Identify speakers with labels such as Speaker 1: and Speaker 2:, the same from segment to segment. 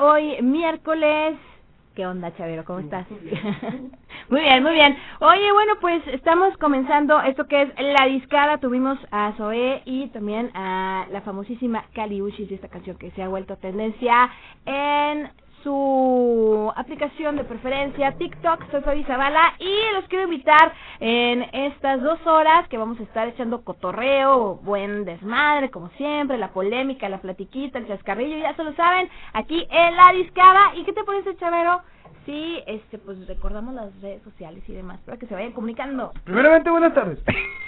Speaker 1: Hoy miércoles. ¿Qué onda, Chavero? ¿Cómo estás? muy bien, muy bien. Oye, bueno, pues estamos comenzando esto que es La Discada. Tuvimos a Zoe y también a la famosísima Kali Uchis, esta canción que se ha vuelto tendencia en su aplicación de preferencia TikTok, soy Fabi Zavala y los quiero invitar en estas dos horas que vamos a estar echando cotorreo, buen desmadre como siempre, la polémica, la platiquita, el chascarrillo, ya se lo saben, aquí en La Discada. ¿Y qué te parece, Chavero? Sí, este, pues recordamos las redes sociales y demás para que se vayan comunicando.
Speaker 2: Primeramente, buenas tardes.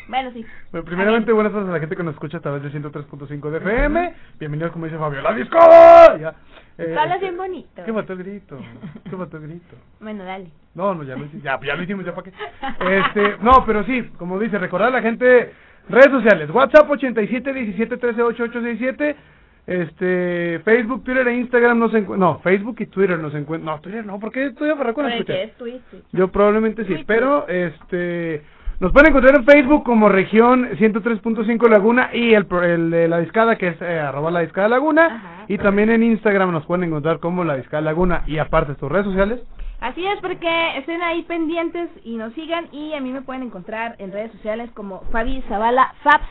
Speaker 1: Bueno, sí.
Speaker 2: Bueno, primeramente, buenas tardes a la gente que nos escucha a través de 103.5 de FM. Bienvenidos, como dice Fabio, ¡La Discada! Ya. Eh,
Speaker 1: Hablas bien bonito.
Speaker 2: ¿Qué faltó el grito? ¿Qué faltó el grito?
Speaker 1: Bueno, dale.
Speaker 2: No, no, ya lo hicimos, ya, ya lo hicimos, ya para qué. Este, no, pero sí, como dice, recordar a la gente, redes sociales, WhatsApp 87 17 13 8867, este, Facebook, Twitter e Instagram nos encuentran, no, Facebook y Twitter nos encuentran, no, Twitter no, porque estoy aferrado nos
Speaker 1: Porque
Speaker 2: escucha.
Speaker 1: es Twitter.
Speaker 2: Yo probablemente sí, pero este nos pueden encontrar en Facebook como región 103.5 Laguna y el, pro- el de la discada que es eh, arroba la discada Laguna
Speaker 1: Ajá.
Speaker 2: y también en Instagram nos pueden encontrar como la discada Laguna y aparte sus redes sociales.
Speaker 1: Así es, porque estén ahí pendientes y nos sigan y a mí me pueden encontrar en redes sociales como Fabi Zavala Fabs,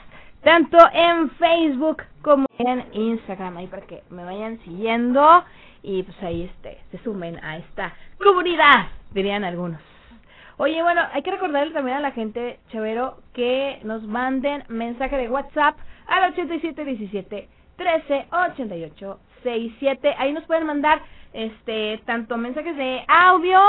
Speaker 1: tanto en Facebook como en Instagram, ahí para que me vayan siguiendo y pues ahí este, se sumen a esta comunidad, dirían algunos. Oye, bueno, hay que recordarle también a la gente, Chavero, que nos manden mensaje de WhatsApp al 8717 1388 67. Ahí nos pueden mandar este tanto mensajes de audio,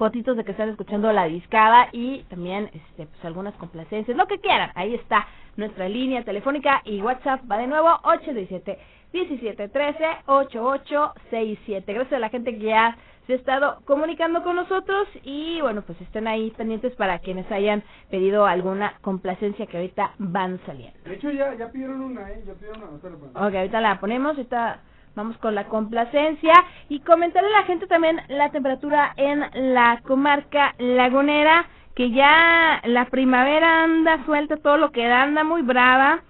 Speaker 1: fotitos de que están escuchando la discada y también este pues algunas complacencias, lo que quieran. Ahí está nuestra línea telefónica y WhatsApp va de nuevo 817 17 13 8867. Gracias a la gente que ya se ha estado comunicando con nosotros y bueno, pues estén ahí pendientes para quienes hayan pedido alguna complacencia que ahorita van saliendo.
Speaker 2: De hecho ya ya pidieron una, eh, ya pidieron una,
Speaker 1: Ok, ahorita la ponemos, ahorita vamos con la complacencia y comentarle a la gente también la temperatura en la comarca lagunera, que ya la primavera anda suelta, todo lo que da anda muy brava,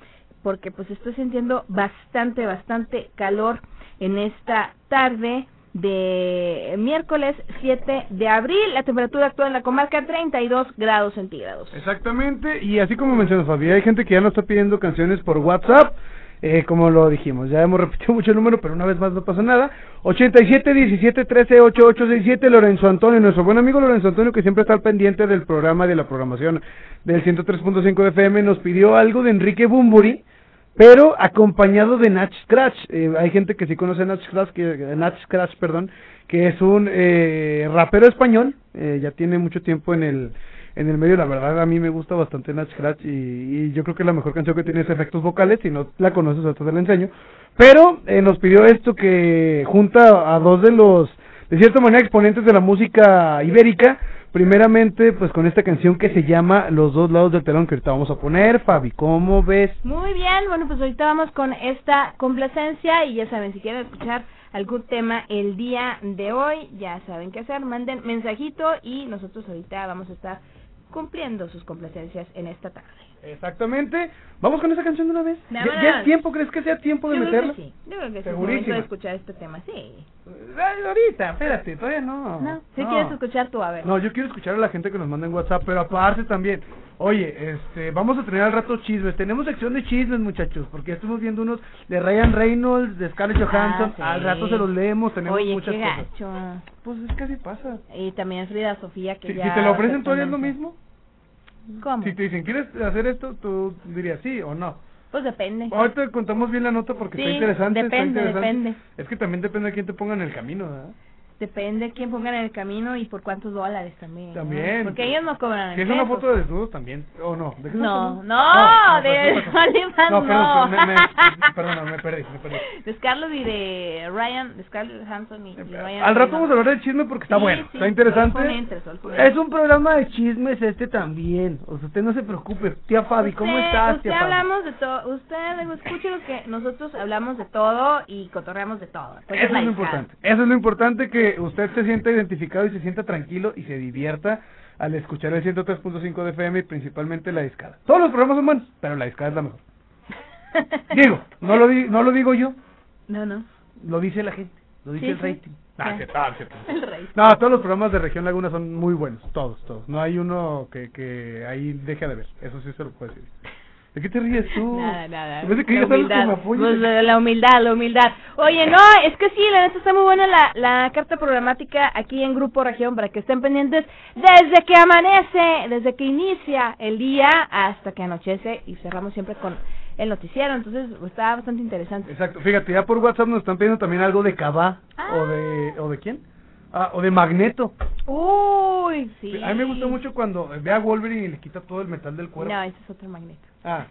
Speaker 1: porque pues estoy sintiendo bastante, bastante calor en esta tarde de miércoles 7 de abril, la temperatura actual en la comarca 32 grados centígrados.
Speaker 2: Exactamente, y así como mencionas Fabi, hay gente que ya nos está pidiendo canciones por WhatsApp, eh, como lo dijimos, ya hemos repetido mucho el número, pero una vez más no pasa nada. 87 17 13 8867 Lorenzo Antonio, nuestro buen amigo Lorenzo Antonio que siempre está al pendiente del programa de la programación del 103.5 de FM, nos pidió algo de Enrique Bumburi, pero acompañado de Natch Scratch. Eh, hay gente que sí conoce a Natch Scratch, que, eh, Natch Scratch, perdón, que es un eh, rapero español, eh, ya tiene mucho tiempo en el en el medio, la verdad a mí me gusta bastante Natch Scratch y, y yo creo que la mejor canción que tiene es efectos vocales, si no la conoces ahorita te la enseño, pero eh, nos pidió esto que junta a dos de los, de cierta manera, exponentes de la música ibérica, primeramente pues con esta canción que se llama Los dos lados del telón que ahorita vamos a poner, Fabi, ¿cómo ves?
Speaker 1: Muy bien, bueno, pues ahorita vamos con esta complacencia y ya saben, si quieren escuchar algún tema el día de hoy, ya saben qué hacer, manden mensajito y nosotros ahorita vamos a estar cumpliendo sus complacencias en esta tarde.
Speaker 2: Exactamente. ¿Vamos con esa canción de una vez? ¿Ya, es tiempo? ¿Crees que sea tiempo de
Speaker 1: Yo creo
Speaker 2: meterla?
Speaker 1: que sí, yo creo que sí, es
Speaker 2: Segurísima.
Speaker 1: momento de escuchar este tema, sí.
Speaker 2: Ahorita, espérate, todavía no.
Speaker 1: No, si quieres escuchar tú, a ver.
Speaker 2: No, yo quiero escuchar a la gente que nos manda en WhatsApp, pero aparte también, oye, este, vamos a tener al rato chismes. Tenemos sección de chismes, muchachos, porque ya estuvimos viendo unos de Ryan Reynolds, de Scarlett Johansson.
Speaker 1: Ah, sí.
Speaker 2: Al rato se los leemos, tenemos
Speaker 1: Oye,
Speaker 2: muchas
Speaker 1: qué
Speaker 2: cosas.
Speaker 1: gacho.
Speaker 2: Pues es que así pasa.
Speaker 1: Y también Frida Sofía, que
Speaker 2: Si,
Speaker 1: ya...
Speaker 2: si te lo ofrecen, ¿tú harías lo mismo?
Speaker 1: ¿Cómo?
Speaker 2: Si te dicen, ¿quieres hacer esto? Tú dirías sí o no.
Speaker 1: Pues depende.
Speaker 2: Ahorita contamos bien la nota porque
Speaker 1: Sí,
Speaker 2: está interesante. está
Speaker 1: depende,
Speaker 2: interesante.
Speaker 1: depende.
Speaker 2: Es que también depende de quién te ponga en el camino, ¿verdad?
Speaker 1: Depende quién pongan en el camino y por cuántos dólares también. ¿no?
Speaker 2: También.
Speaker 1: Porque ellos no cobran
Speaker 2: Si es una foto de desnudos también, o no. ¿De
Speaker 1: No, no,
Speaker 2: hablando?
Speaker 1: de. OnlyFans
Speaker 2: No,
Speaker 1: no.
Speaker 2: perdón, me, me, perdona, me perdí, me perdí.
Speaker 1: De Scarlett y de Ryan, de Scarlett Hanson y, y Ryan.
Speaker 2: Al rato vamos a hablar del chisme porque está
Speaker 1: Sí,
Speaker 2: bueno,
Speaker 1: sí,
Speaker 2: está interesante. Es un programa de chismes este también. O sea, usted no se preocupe. Tía Fabi, ¿cómo
Speaker 1: Usted-
Speaker 2: estás,
Speaker 1: Usted
Speaker 2: tía Fabi?
Speaker 1: hablamos de todo, usted escuche lo que nosotros hablamos de todo y cotorreamos de todo. Pues
Speaker 2: Eso es lo importante. Eso es lo importante, que usted se sienta identificado y se sienta tranquilo y se divierta al escuchar el 103.5 de FM y principalmente la discada. Todos los programas son buenos, pero la discada es la mejor. Digo, no lo, di- no lo digo yo,
Speaker 1: No, no.
Speaker 2: lo dice la gente, lo dice
Speaker 1: Sí,
Speaker 2: el
Speaker 1: sí.
Speaker 2: rating. Ah,
Speaker 1: Ah.
Speaker 2: cierto, ah, cierto.
Speaker 1: El rey.
Speaker 2: No, todos los programas de Región Laguna son muy buenos, todos, todos. No hay uno que, que ahí deje de ver, eso sí se lo puedo decir. ¿De qué te ríes tú?
Speaker 1: Nada, nada.
Speaker 2: Me que
Speaker 1: La humildad.
Speaker 2: me.
Speaker 1: Pues, la, humildad, la humildad. Oye, no, es que sí, la neta está muy buena la, la carta programática aquí en Grupo Región para que estén pendientes desde que amanece, desde que inicia el día hasta que anochece y cerramos siempre con el noticiero. Entonces, está bastante interesante.
Speaker 2: Exacto, fíjate, ya por WhatsApp nos están pidiendo también algo de Cabá,
Speaker 1: Ah.
Speaker 2: o de, ¿o de quién? Ah, o de Magneto.
Speaker 1: Uy, sí.
Speaker 2: A mí me gusta mucho cuando ve a Wolverine y le quita todo el metal del cuerpo.
Speaker 1: No, ese es otro magneto.
Speaker 2: Ah,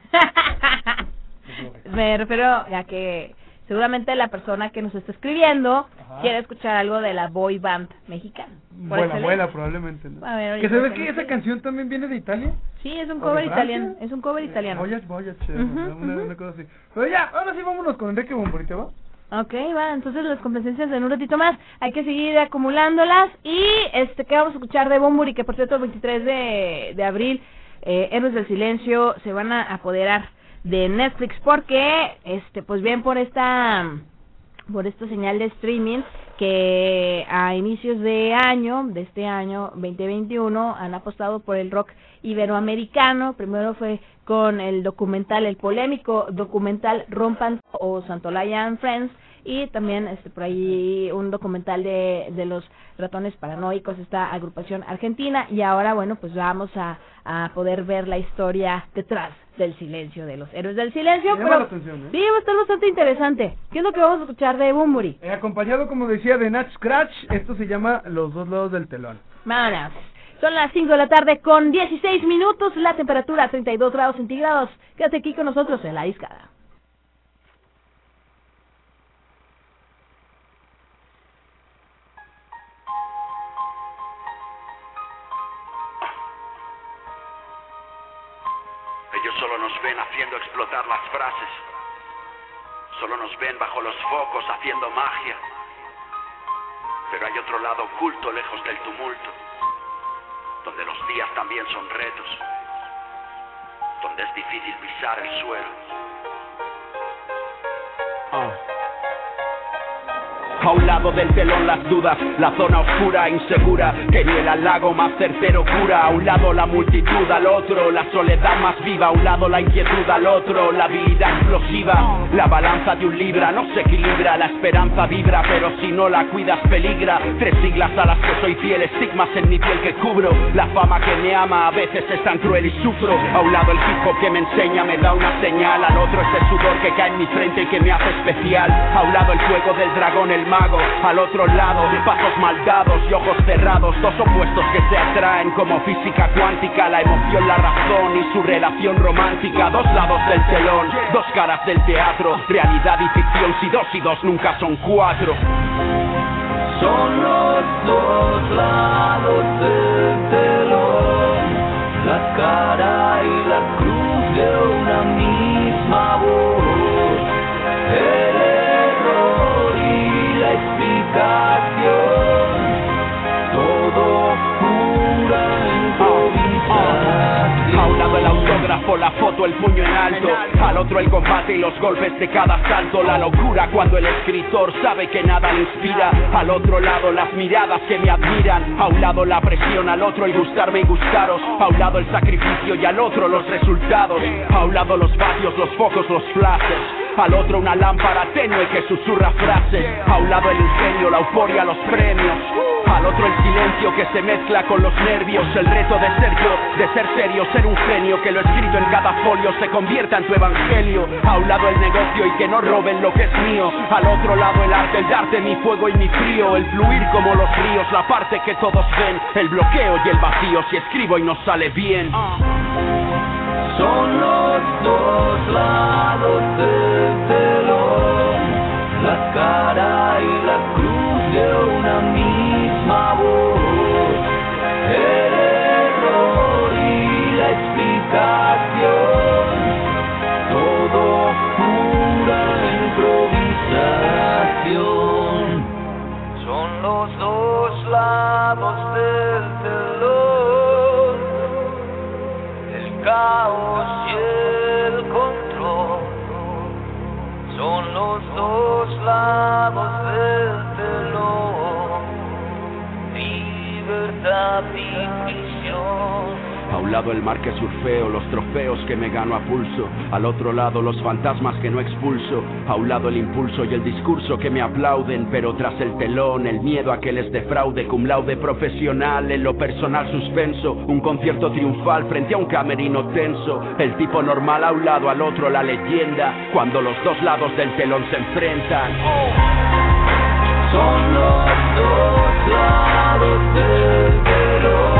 Speaker 1: Me refiero a que seguramente la persona que nos está escribiendo
Speaker 2: Ajá.
Speaker 1: quiere escuchar algo de la boy band mexicana. Excelencia.
Speaker 2: vuela probablemente. ¿no?
Speaker 1: A ver,
Speaker 2: que se ve
Speaker 1: ¿por qué
Speaker 2: que esa canción también viene de Italia.
Speaker 1: Sí, es un
Speaker 2: ¿O de
Speaker 1: cover italiano. Es un cover italiano.
Speaker 2: Voyage, Voyage,
Speaker 1: Ujú,
Speaker 2: una,
Speaker 1: ujú.
Speaker 2: una cosa así. Pero ya, ahora sí vámonos con Enrique Bomborita, ¿va?
Speaker 1: Ok, va, entonces las complacencias en un ratito más. Hay que seguir acumulándolas. Y, este, ¿qué vamos a escuchar de Bumburi? Que por cierto, el 23 de, de abril, eh, Héroes del Silencio se van a apoderar de Netflix porque, este, pues bien por esta por esta señal de streaming que a inicios de año, de este año 2021, han apostado por el rock iberoamericano. Primero fue con el documental, el polémico documental Rompan o Santolaya and Friends y también este por ahí un documental de, de los ratones paranoicos, esta agrupación argentina y ahora bueno pues vamos a, a poder ver la historia detrás del silencio de los héroes del silencio.
Speaker 2: Llama
Speaker 1: pero
Speaker 2: la atención, ¿eh?
Speaker 1: Sí, va a estar bastante interesante. ¿Qué es lo que vamos a escuchar de Bumburi?
Speaker 2: Eh, acompañado, como decía, de Natch Scratch, esto se llama Los dos lados del telón.
Speaker 1: Vámonos. Son las 5 de la tarde con 16 minutos, la temperatura 32 grados centígrados. Quédate aquí con nosotros en la discada.
Speaker 3: Solo nos ven haciendo explotar las frases. Solo nos ven bajo los focos haciendo magia. Pero hay otro lado oculto lejos del tumulto, donde los días también son retos, donde es difícil pisar el suelo.
Speaker 4: A un lado del telón las dudas, la zona oscura, insegura, que ni el halago más certero cura. A un lado la multitud, al otro la soledad más viva. A un lado la inquietud, al otro la habilidad explosiva. La balanza de un libra no se equilibra, la esperanza vibra, pero si no la cuidas peligra. Tres siglas a las que soy fiel, estigmas en mi piel que cubro. La fama que me ama a veces es tan cruel y sufro. A un lado el hip hop que me enseña me da una señal, al otro ese sudor que cae en mi frente y que me hace especial. A un lado el fuego del dragón, el al otro lado pasos maldados y ojos cerrados, dos opuestos que se atraen como física cuántica, la emoción, la razón y su relación romántica, dos lados del telón, dos caras del teatro, realidad y ficción, si dos y dos nunca son cuatro. Son los dos lados del telón, la cara la foto, el puño en alto, al otro el combate y los golpes de cada salto, la locura cuando el escritor sabe que nada le inspira, al otro lado las miradas que me admiran, a un lado la presión, al otro el gustarme y gustaros, a un lado el sacrificio y al otro los resultados, a un lado los vatios, los focos, los flashes, al otro una lámpara tenue que susurra frases, a un lado el ingenio, la euforia, los premios, al otro el silencio que se mezcla con los nervios, el reto de ser yo, de ser serio, ser un genio, que lo escrito en cada folio se convierta en tu evangelio, a un lado el negocio y que no roben lo que es mío, al otro lado el arte, el darte mi fuego y mi frío, el fluir como los ríos, la parte que todos ven, el bloqueo y el vacío, si escribo y no sale bien. Son los dos lados del me gano a pulso. Al otro lado los fantasmas que no expulso. A un lado el impulso y el discurso que me aplauden. Pero tras el telón, el miedo a que les defraude. Cum laude profesional, en lo personal suspenso. Un concierto triunfal frente a un camerino tenso. El tipo normal a un lado, al otro la leyenda. Cuando los dos lados del telón se enfrentan.
Speaker 5: Son los dos lados del telón,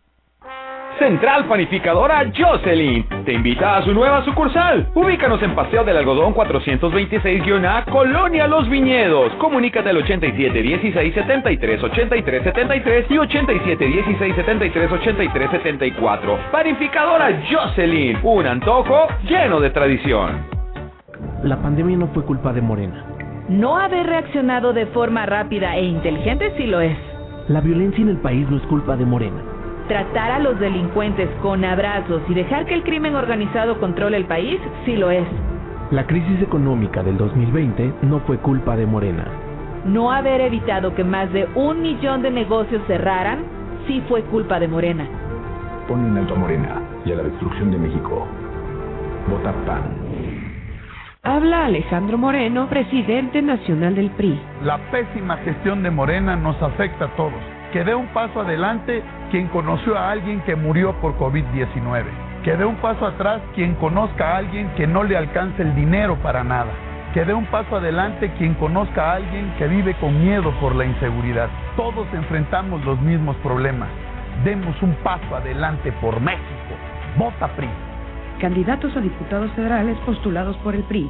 Speaker 6: Central Panificadora Jocelyn te invita a su nueva sucursal. Ubícanos en Paseo del Algodón 426-A, Colonia Los Viñedos. Comunícate al 87 16 73 83 73 y 87 16 73 83 74. Panificadora Jocelyn, un antojo lleno de tradición.
Speaker 7: La pandemia no fue culpa de Morena.
Speaker 8: No haber reaccionado de forma rápida e inteligente sí lo es.
Speaker 7: La violencia en el país no es culpa de Morena.
Speaker 8: Tratar a los delincuentes con abrazos y dejar que el crimen organizado controle el país sí lo es.
Speaker 7: La crisis económica del 2020 no fue culpa de Morena.
Speaker 8: No haber evitado que más de un millón de negocios cerraran sí fue culpa de Morena.
Speaker 9: Pon en alto a Morena y a la destrucción de México. Vota PAN.
Speaker 10: Habla Alejandro Moreno, presidente nacional del PRI.
Speaker 11: La pésima gestión de Morena nos afecta a todos. Que dé un paso adelante quien conoció a alguien que murió por COVID-19. Que dé un paso atrás quien conozca a alguien que no le alcance el dinero para nada. Que dé un paso adelante quien conozca a alguien que vive con miedo por la inseguridad. Todos enfrentamos los mismos problemas. Demos un paso adelante por México. Vota PRI.
Speaker 10: Candidatos a diputados federales postulados por el PRI.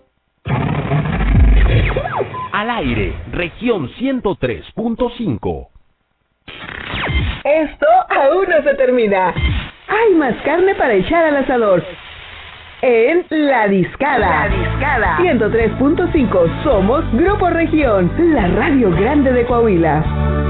Speaker 12: Al aire, región 103.5.
Speaker 13: Esto aún no se termina. Hay más carne para echar al asador. En La Discada. La Discada. 103.5. Somos Grupo Región, la radio grande de Coahuila.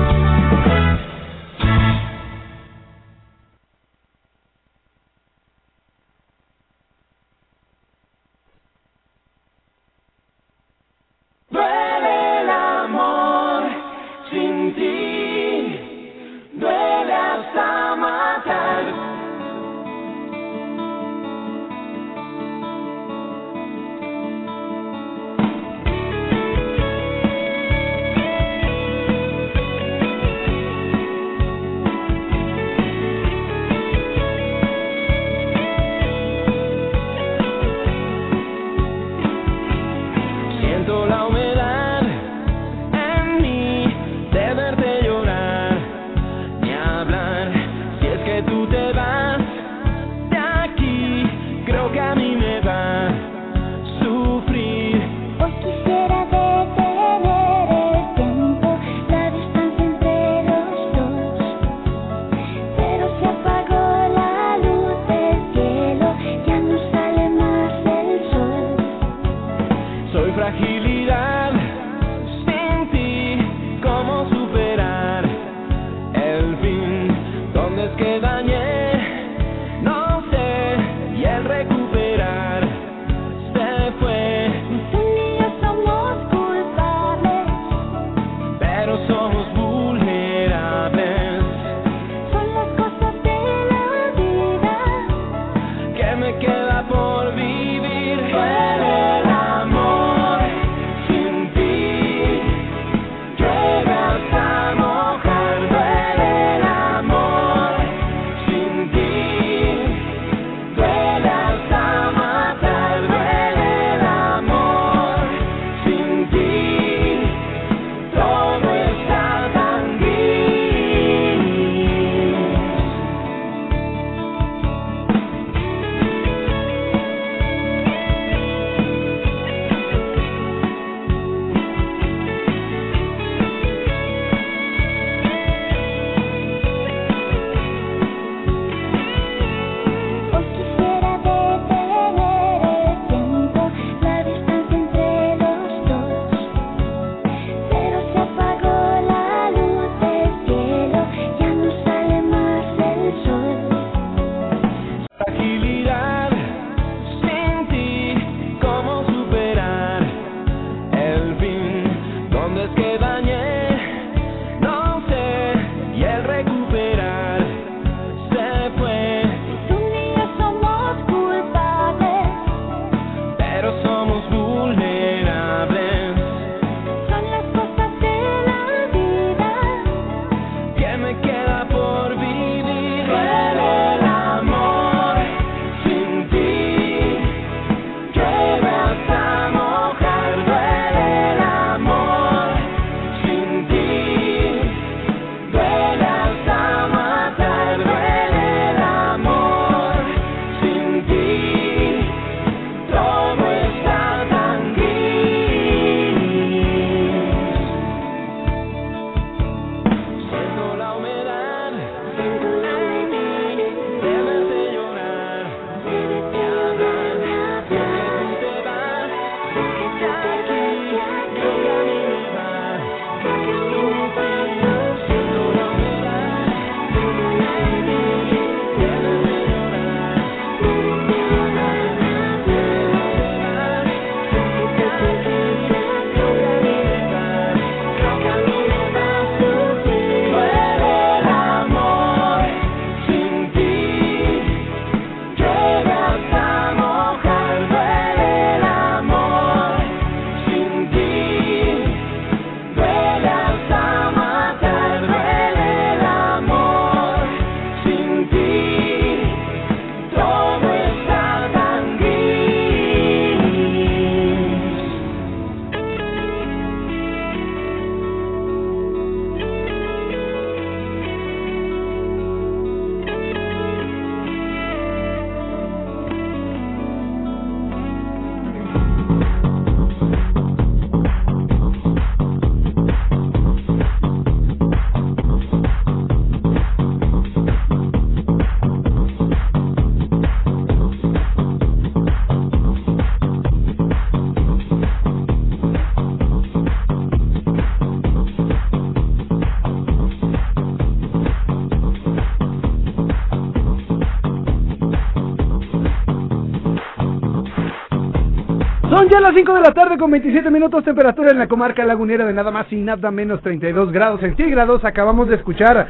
Speaker 2: 5 de la tarde con 27 minutos, temperatura en la comarca lagunera de nada más y nada menos 32 grados centígrados. Acabamos de escuchar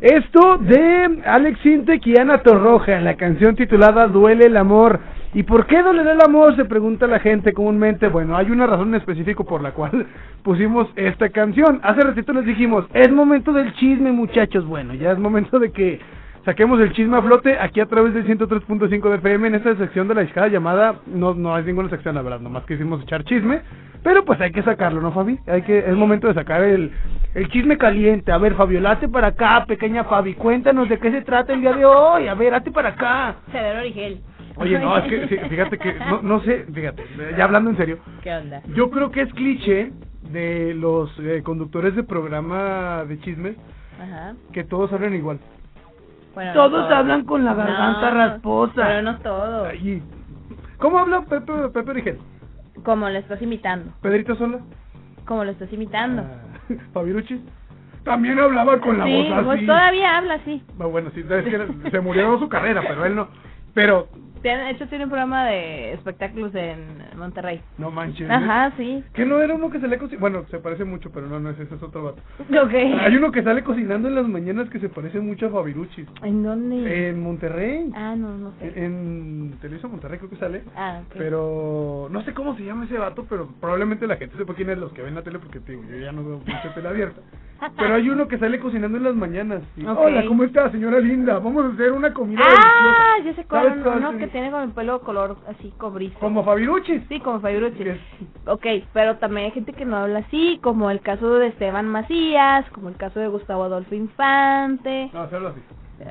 Speaker 2: esto de Alex Sintek y Ana Torroja la canción titulada Duele el amor. ¿Y por qué duele el amor? Se pregunta la gente comúnmente. Bueno, hay una razón en específico por la cual pusimos esta canción. Hace ratito les dijimos, es momento del chisme muchachos. Bueno, ya es momento de que saquemos el chisme a flote aquí a través del 103.5 de FM en esta sección de la discada llamada, no no hay ninguna sección la verdad, nomás que hicimos echar chisme, pero pues hay que sacarlo, ¿no Fabi? Hay que, es momento de sacar el, el chisme caliente, a ver Fabio, late para acá, pequeña Fabi, cuéntanos de qué se trata el día de hoy, a ver, late para acá.
Speaker 1: Cedero Origel.
Speaker 2: Oye, no, es que fíjate que, no, no sé, fíjate, ya hablando en serio,
Speaker 1: ¿Qué onda?
Speaker 2: yo creo que es cliché de los eh, conductores de programa de chismes
Speaker 1: Ajá.
Speaker 2: que todos hablan igual.
Speaker 1: Bueno, no
Speaker 2: Todos hablan con la garganta
Speaker 1: No,
Speaker 2: rasposa.
Speaker 1: Pero no todos.
Speaker 2: Ay, ¿Cómo habla Pepe, Pepe Origel?
Speaker 1: Como lo estás imitando.
Speaker 2: ¿Pedrito Sola?
Speaker 1: Como lo estás imitando.
Speaker 2: ¿Fabirucci? También hablaba con la
Speaker 1: sí,
Speaker 2: voz
Speaker 1: pues
Speaker 2: así.
Speaker 1: todavía habla así.
Speaker 2: Ah, Bueno, sí, es que se murió su carrera, pero él no. Pero
Speaker 1: De hecho, tiene un programa de espectáculos en Monterrey.
Speaker 2: No manches.
Speaker 1: Ajá, sí.
Speaker 2: Que no era uno que sale cocinando. Bueno, se parece mucho, pero no, no es ese, es otro vato.
Speaker 1: Ok.
Speaker 2: Hay uno que sale cocinando en las mañanas que se parece mucho a Fabiruchis.
Speaker 1: ¿En dónde?
Speaker 2: En Monterrey.
Speaker 1: Ah, no, no sé.
Speaker 2: En Televisa Monterrey creo que sale.
Speaker 1: Ah, ok.
Speaker 2: Pero no sé cómo se llama ese vato, pero probablemente la gente sepa quién es los que ven la tele porque digo, yo ya no veo mucha tele abierta. Pero hay uno que sale cocinando en las mañanas. y. Hola, ¿cómo está, señora linda? Vamos a hacer una comida
Speaker 1: Ah,
Speaker 2: deliciosa".
Speaker 1: ya sé cuál,
Speaker 2: Sí.
Speaker 1: que tiene con el pelo color así cobrizo.
Speaker 2: Como Fabiruchis.
Speaker 1: Sí, como Fabiruchis. Ok, pero también hay gente que no habla así, como el caso de Esteban Macías, como el caso de Gustavo Adolfo Infante.
Speaker 2: No, se habla así.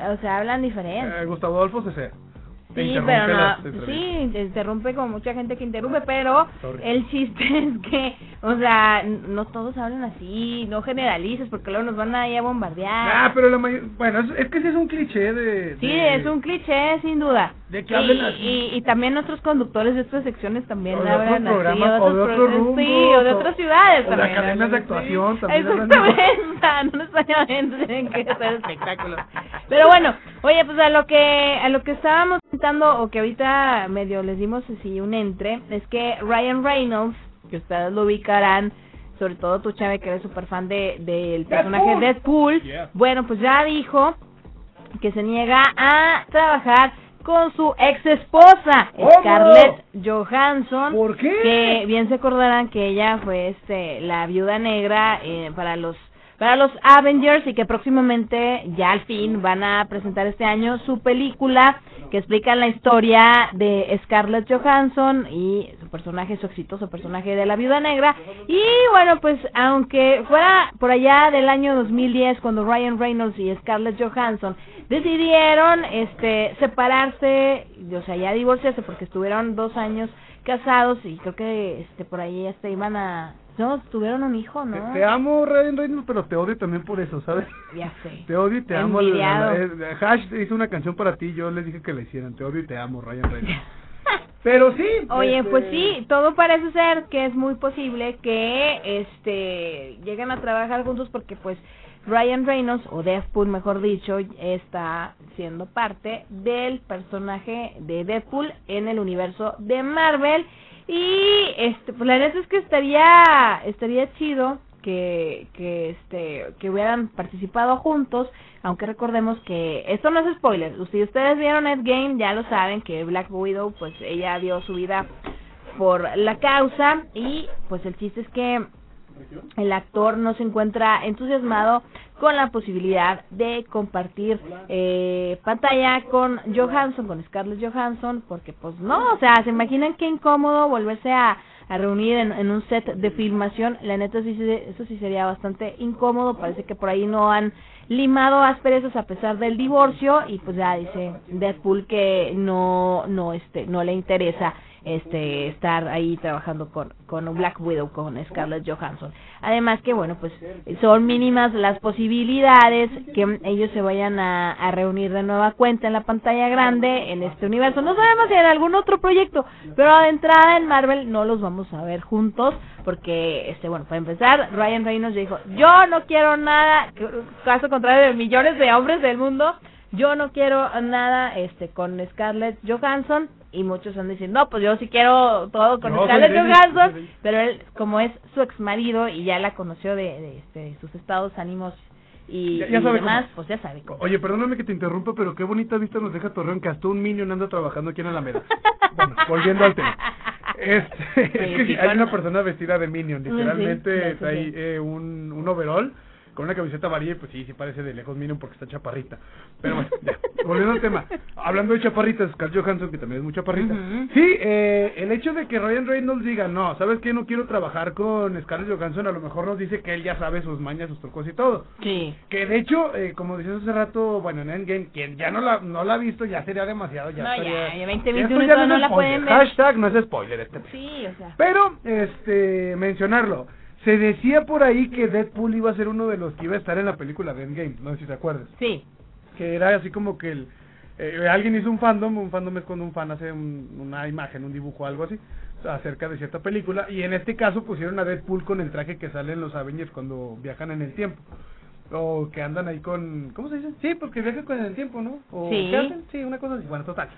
Speaker 1: O sea, hablan diferente.
Speaker 2: Eh, Gustavo Adolfo Cesar. Te
Speaker 1: Sí, pero no, sí, te interrumpe como mucha gente que interrumpe, pero
Speaker 2: Sorry.
Speaker 1: el chiste es que, o sea, no todos hablan así, no generalices, porque luego nos van a ir a bombardear.
Speaker 2: Ah, pero la mayor... Bueno, es, es que ese es un cliché de...
Speaker 1: Sí,
Speaker 2: de-
Speaker 1: es un cliché, sin duda.
Speaker 2: De que
Speaker 1: y,
Speaker 2: hablen así.
Speaker 1: y, y también nuestros conductores de estas secciones también
Speaker 2: O de
Speaker 1: hablan así,
Speaker 2: programas, o de
Speaker 1: otros
Speaker 2: rumbo,
Speaker 1: sí, o de otras ciudades
Speaker 2: o de
Speaker 1: también.
Speaker 2: academias de actuación
Speaker 1: sí.
Speaker 2: también.
Speaker 1: Exactamente, no necesariamente tienen que ser espectáculos. Pero bueno, oye, pues a lo que a lo que estábamos comentando o que ahorita medio les dimos así un entre, es que Ryan Reynolds, que ustedes lo ubicarán, sobre todo tú Chave que eres súper fan de del personaje Deadpool,
Speaker 2: Yeah.
Speaker 1: bueno, pues ya dijo que se niega a trabajar con su ex esposa. Scarlett Johansson
Speaker 2: ¿Por qué?
Speaker 1: que bien se acordarán que ella fue este la viuda negra eh, para los para los Avengers y que próximamente ya al fin van a presentar este año su película que explica la historia de Scarlett Johansson y su personaje, su exitoso personaje de la viuda negra. Y bueno, pues aunque fuera por allá del año 2010 cuando Ryan Reynolds y Scarlett Johansson decidieron este separarse, o sea, ya divorciarse porque estuvieron dos años casados y creo que este por ahí este iban a no tuvieron un hijo
Speaker 2: Te,
Speaker 1: no
Speaker 2: te amo, Ryan Reynolds, pero te odio también por eso, ¿sabes?
Speaker 1: ya sé
Speaker 2: Te odio y te amo.
Speaker 1: Envidiado.
Speaker 2: Eh, Hash hizo una canción para ti, yo les dije que la hicieran. Te odio y te amo, Ryan Reynolds. Pero sí.
Speaker 1: Oye,
Speaker 2: este,
Speaker 1: pues sí, todo parece ser que es muy posible que este lleguen a trabajar juntos porque pues Ryan Reynolds o Deadpool, mejor dicho, está siendo parte del personaje de Deadpool en el universo de Marvel y este pues la verdad es que estaría estaría chido que que este que hubieran participado juntos aunque recordemos que esto no es spoiler. Si ustedes vieron Endgame ya lo saben que Black Widow pues ella dio su vida por la causa y pues el chiste es que el actor no se encuentra entusiasmado con la posibilidad de compartir eh, pantalla con Johansson, con Scarlett Johansson, porque pues no, o sea, se imaginan qué incómodo volverse a, reunir en, un set de filmación, la neta sí, se- eso sí sería bastante incómodo, parece que por ahí no han limado asperezas a pesar del divorcio y pues ya dice Deadpool que no no este no le interesa este estar ahí trabajando con con Black Widow con Scarlett Johansson. Además que bueno pues son mínimas las posibilidades que ellos se vayan a, reunir de nueva cuenta en la pantalla grande en este universo. No sabemos si en algún otro proyecto pero de entrada en Marvel no los vamos a ver juntos porque este bueno para empezar Ryan Reynolds dijo yo no quiero nada caso contrario de millones de hombres del mundo yo no quiero nada este con Scarlett Johansson y muchos han diciendo no pues yo sí quiero todo con
Speaker 2: No,
Speaker 1: Scarlett Johansson pero él como es su ex marido y ya la conoció de, de, este, sus estados ánimos y,
Speaker 2: Ya- ya
Speaker 1: y demás
Speaker 2: cómo.
Speaker 1: pues ya sabe cómo.
Speaker 2: Oye, perdóname que te interrumpa, pero qué bonita vista nos deja Torreón, que hasta un Minion anda trabajando aquí en Alameda. bueno, volviendo al tema. Este, es que hay una persona vestida de Minion, literalmente
Speaker 1: sí, sí,
Speaker 2: trae eh, un, un overall con una camiseta varilla y pues sí, sí parece de lejos Minion porque está chaparrita. Pero bueno, ya, volviendo al tema. Hablando de chaparritas, Scarlett Johansson, que también es muy chaparrita. Sí, eh, el hecho de que Ryan Reynolds diga, no, ¿sabes qué? No quiero trabajar con Scarlett Johansson, a lo mejor nos dice que él ya sabe sus mañas, sus trucos y todo.
Speaker 1: sí
Speaker 2: Que de hecho, eh, como decías hace rato, bueno, en Endgame, quien ya no la, no la ha visto ya sería demasiado, ya
Speaker 1: No,
Speaker 2: estaría-
Speaker 1: ya, ya 20
Speaker 2: esto
Speaker 1: minutos
Speaker 2: ya
Speaker 1: no la pueden ver.
Speaker 2: Hashtag no es spoiler este
Speaker 1: sí o sea
Speaker 2: Pero, este, mencionarlo. Se decía por ahí que Deadpool iba a ser uno de los que iba a estar en la película de Endgame, no sé si te acuerdas.
Speaker 1: sí
Speaker 2: Que era así como que el, eh, alguien hizo un fandom, un fandom es cuando un fan hace un- una imagen, un dibujo, algo así, acerca de cierta película, y en este caso pusieron a Deadpool con el traje que sale en los Avengers cuando viajan en el tiempo. O que andan ahí con... ¿Cómo se dice? Sí, porque viajan con el tiempo, ¿no? O
Speaker 1: Sí.
Speaker 2: ¿qué hacen? Sí, una cosa así. Bueno, total.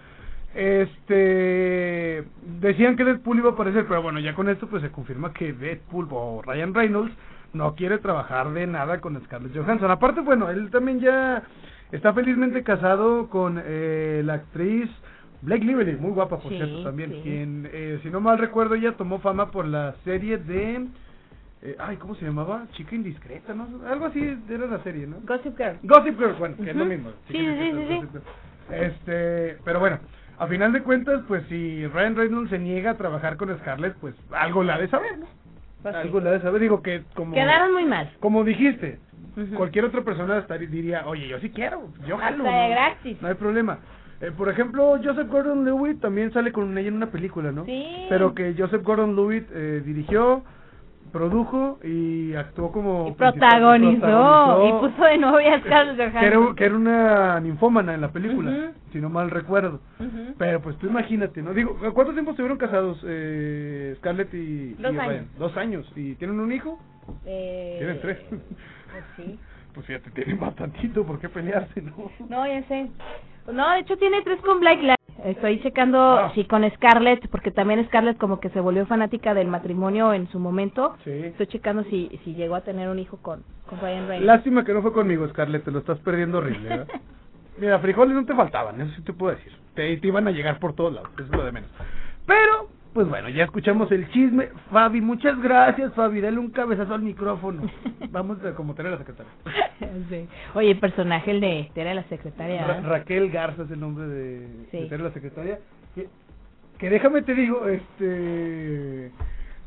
Speaker 2: Este decían que Deadpool iba a aparecer, pero bueno, ya con esto pues se confirma que Deadpool o Ryan Reynolds no quiere trabajar de nada con Scarlett Johansson. Aparte, bueno, él también ya está felizmente casado con eh, la actriz Blake Lively, muy guapa por
Speaker 1: Sí,
Speaker 2: cierto también,
Speaker 1: sí.
Speaker 2: quien, eh, si no mal recuerdo, ella tomó fama por la serie de... eh, ay, ¿cómo se llamaba? Chica indiscreta, ¿no? Algo así era la serie, ¿no?
Speaker 1: Gossip Girl.
Speaker 2: Gossip Girl, bueno, que es lo mismo.
Speaker 1: Sí, sí, sí, sí.
Speaker 2: Este, pero bueno, a final de cuentas, pues si Ryan Reynolds se niega a trabajar con Scarlett, pues algo la de saber, ¿no?
Speaker 1: Pues sí.
Speaker 2: algo la de saber, digo que como...
Speaker 1: Quedaron muy mal.
Speaker 2: Como dijiste, cualquier otra persona estaría- diría, oye, yo sí quiero, yo jalo. ¿no?
Speaker 1: gratis.
Speaker 2: No hay problema. Eh, por ejemplo, Joseph Gordon-Levitt también sale con ella en una película, ¿no?
Speaker 1: Sí.
Speaker 2: Pero que Joseph Gordon-Levitt eh, dirigió, produjo y actuó como...
Speaker 1: Y protagonizó,
Speaker 2: protagonizó,
Speaker 1: y puso de novia a Scarlett Johansson.
Speaker 2: que era, que era una ninfómana en la película,
Speaker 1: Ujú.
Speaker 2: si no mal recuerdo.
Speaker 1: Ujú.
Speaker 2: Pero pues tú imagínate, ¿no? Digo, ¿cuánto tiempo estuvieron casados eh, Scarlett y,
Speaker 1: Dos
Speaker 2: y Ryan?
Speaker 1: años.
Speaker 2: Dos años. ¿Y tienen un hijo?
Speaker 1: Eh,
Speaker 2: Tienen tres.
Speaker 1: Pues sí.
Speaker 2: Pues fíjate, tienen bastantito, ¿por qué pelearse, no?
Speaker 1: No, ya sé. No, de hecho tiene tres con Blake Lively. Estoy checando
Speaker 2: Ah.
Speaker 1: si con Scarlett, porque también Scarlett como que se volvió fanática del matrimonio en su momento.
Speaker 2: Sí.
Speaker 1: Estoy checando si, si llegó a tener un hijo con, con Ryan Reynolds.
Speaker 2: Lástima que no fue conmigo, Scarlett, te lo estás perdiendo horrible, ¿verdad? Mira, frijoles no te faltaban, eso sí te puedo decir. Te, te iban a llegar por todos lados, eso es lo de menos. Pero, pues bueno, ya escuchamos el chisme. Fabi, muchas gracias, Fabi, dale un cabezazo al micrófono. Vamos a como tener a la secretaria.
Speaker 1: Sí. Oye, el personaje, el de, era la secretaria.
Speaker 2: Ra-. Raquel Garza es el nombre de,
Speaker 1: Sí.
Speaker 2: de la secretaria. Que, que déjame te digo, este.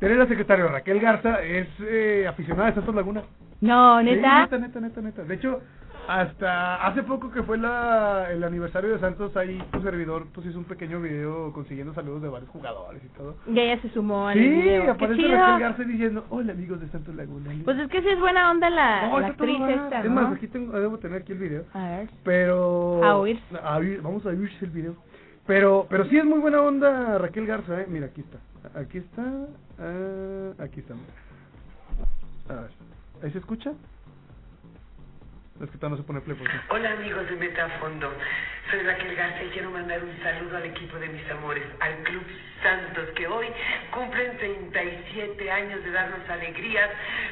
Speaker 2: Tere la secretaria Raquel Garza es eh, aficionada de Santos Laguna.
Speaker 1: No,
Speaker 2: Sí,
Speaker 1: neta.
Speaker 2: neta, neta, neta, neta. De hecho, hasta hace poco que fue la, el aniversario de Santos, ahí tu servidor pues hizo un pequeño video consiguiendo saludos de varios jugadores y todo.
Speaker 1: Y ella se sumó al
Speaker 2: Sí,
Speaker 1: video. Qué
Speaker 2: aparece Garza diciendo, hola amigos de Santos Laguna.
Speaker 1: Pues es que sí es buena onda la, actriz esta,
Speaker 2: Es
Speaker 1: ¿no?
Speaker 2: más, aquí tengo, debo tener aquí el video.
Speaker 1: A ver.
Speaker 2: Pero...
Speaker 1: A oír.
Speaker 2: a oír, Vamos a oírse el video. Pero, pero sí es muy buena onda Raquel Garza, ¿eh? Mira, aquí está. Aquí está. ah, aquí está. A ver. ¿Ahí se escucha? Es que todavía no se pone play por aquí.
Speaker 14: Hola amigos de Metafondo, soy Raquel Garza y quiero mandar un saludo al equipo de mis amores, al Club Santos, que hoy cumplen 37 años de darnos alegrías,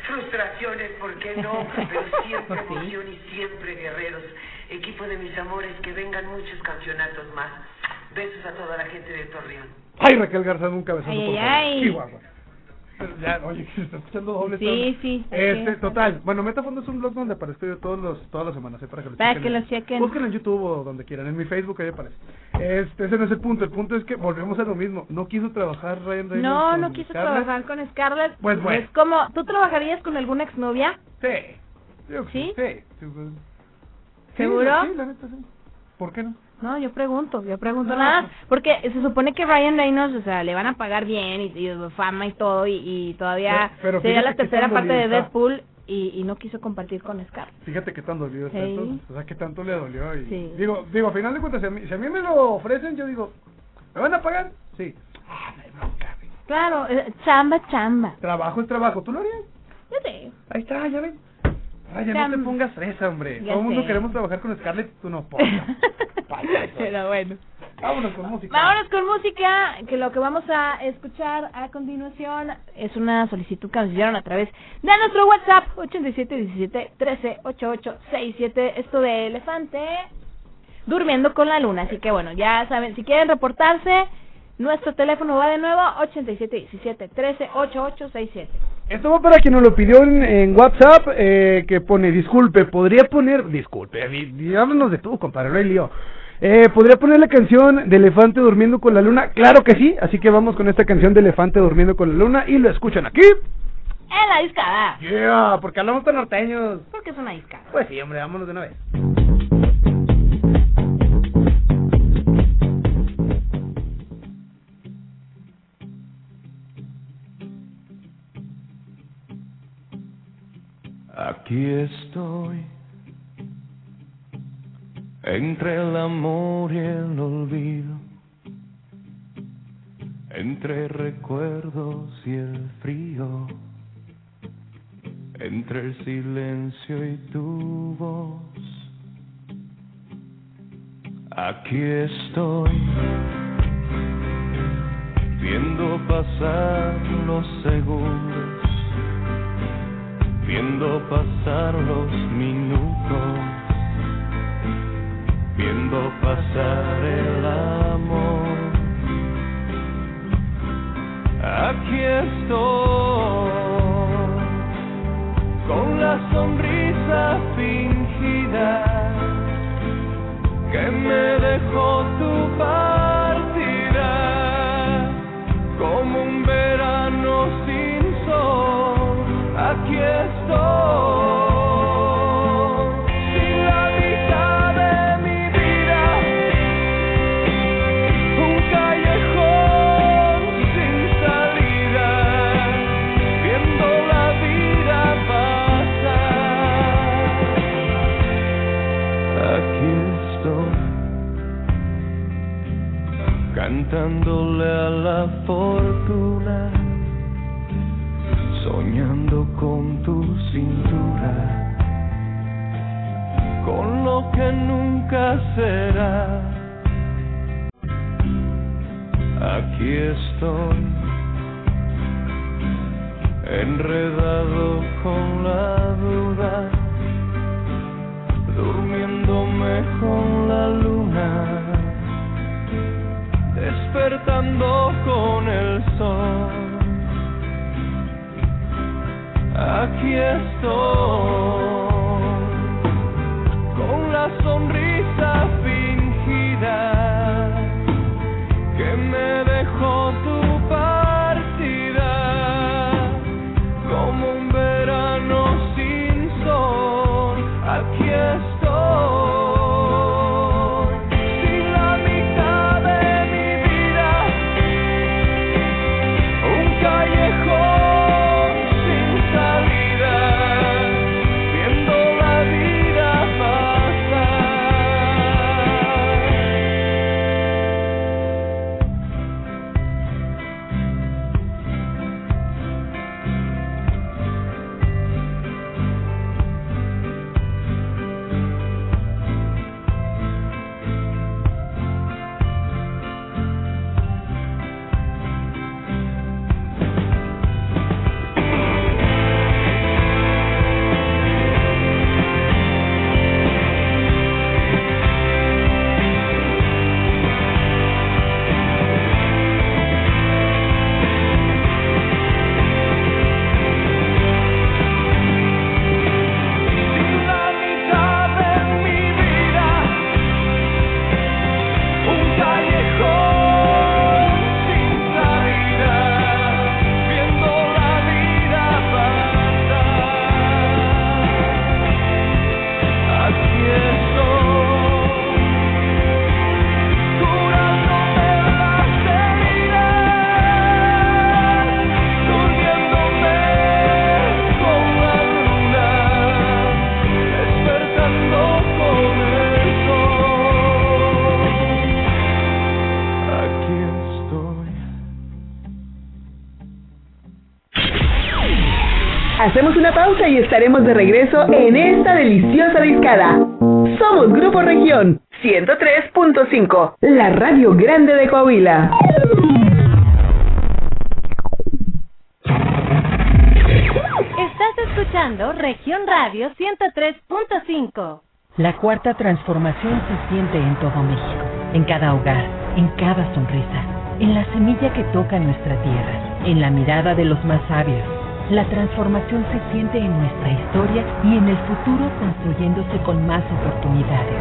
Speaker 14: frustraciones, ¿por qué no? Pero siempre
Speaker 1: Sí.
Speaker 14: emoción y siempre guerreros. Equipo de mis amores, que vengan muchos campeonatos más. Besos a toda la gente de Torreón.
Speaker 2: Ay, Raquel Garza nunca besó
Speaker 1: Ay,
Speaker 2: por
Speaker 1: ay,
Speaker 2: favor.
Speaker 1: ay.
Speaker 2: Chihuahua. Ya, oye, se está escuchando doble.
Speaker 1: Sí, sí,
Speaker 2: Este, total. Bueno, Metafondo es un blog donde aparezco yo todos los, todas las semanas, ¿eh? para que lo
Speaker 1: Para
Speaker 2: chequen.
Speaker 1: que lo chequen.
Speaker 2: Búsquenlo en YouTube o donde quieran. En mi Facebook ahí aparece. Este, ese no es el punto. El punto es que volvemos a lo mismo. No quiso trabajar Ryan Reynolds.
Speaker 1: No, no quiso
Speaker 2: Scarlett.
Speaker 1: trabajar con Scarlett.
Speaker 2: Pues bueno.
Speaker 1: Es como, ¿tú trabajarías con alguna exnovia?
Speaker 2: Sí. Yo
Speaker 1: ¿Sí?
Speaker 2: Sí. sí, pues.
Speaker 1: ¿Seguro?
Speaker 2: Sí, la neta, sí. ¿Por qué no?
Speaker 1: No, yo pregunto, yo pregunto
Speaker 2: No.
Speaker 1: nada, porque se supone que Ryan Reynolds, o sea, le van a pagar bien y, y fama y todo, y, y todavía
Speaker 2: Pero- pero
Speaker 1: sería la tercera parte de. Deadpool y, y no quiso compartir con Scarlett.
Speaker 2: Fíjate qué tan dolido está
Speaker 1: Sí.
Speaker 2: esto. O sea, qué tanto le dolió. Y
Speaker 1: Sí.
Speaker 2: Digo, digo, a final de cuentas, si a, mí, si a mí me lo ofrecen, yo digo, ¿me van a pagar? Sí. Ah, no.
Speaker 1: Claro, eh, chamba, chamba.
Speaker 2: Trabajo es trabajo. ¿Tú lo harías?
Speaker 1: Yo sé.
Speaker 2: Ahí está, ya ven. Raya,
Speaker 1: Cham-
Speaker 2: no te pongas fresa, hombre.
Speaker 1: Ya
Speaker 2: Todo el mundo queremos trabajar con Scarlett, tú no. Payaso.
Speaker 1: Pero bueno.
Speaker 2: Vámonos con música.
Speaker 1: Vámonos con música, que lo que vamos a escuchar a continuación es una solicitud que nos hicieron a través de nuestro WhatsApp 8717-138867, esto de Elefante, durmiendo con la luna. Así que bueno, ya saben, si quieren reportarse, nuestro teléfono va de nuevo 8717-138867.
Speaker 2: Esto va para quien nos lo pidió en, en WhatsApp, eh, que pone, disculpe, podría poner, disculpe, di- di- háblanos de tú, compadre, no hay lío. Eh, ¿Podría poner la canción de Elefante Durmiendo con la Luna? Claro que sí, así que vamos con esta canción de Elefante Durmiendo con la Luna y lo escuchan aquí.
Speaker 1: En la discada.
Speaker 2: Yeah, porque hablamos tan norteños.
Speaker 1: Porque es una discada.
Speaker 2: Pues sí, hombre, vámonos de una vez.
Speaker 15: Aquí estoy, entre el amor y el olvido, entre recuerdos y el frío, entre el silencio y tu voz. Aquí estoy, pasar los segundos, viendo pasar los minutos, viendo pasar el amor. Aquí estoy con la sonrisa fingida que me dejó tu partida cantándole a la fortuna, soñando con tu cintura, con lo que nunca será. Aquí estoy, enredado con la duda, durmiéndome con la luna, despertando con el sol. Aquí estoy, con la sonrisa fingida que me
Speaker 13: y estaremos de regreso en esta deliciosa discada. Somos Grupo Región 103.5, la radio grande de Coahuila.
Speaker 16: Estás escuchando Región Radio 103.5.
Speaker 17: La cuarta transformación se siente en todo México, en cada hogar, en cada sonrisa, en la semilla que toca nuestra tierra, en la mirada de los más sabios. La transformación se siente en nuestra historia y en el futuro construyéndose con más oportunidades.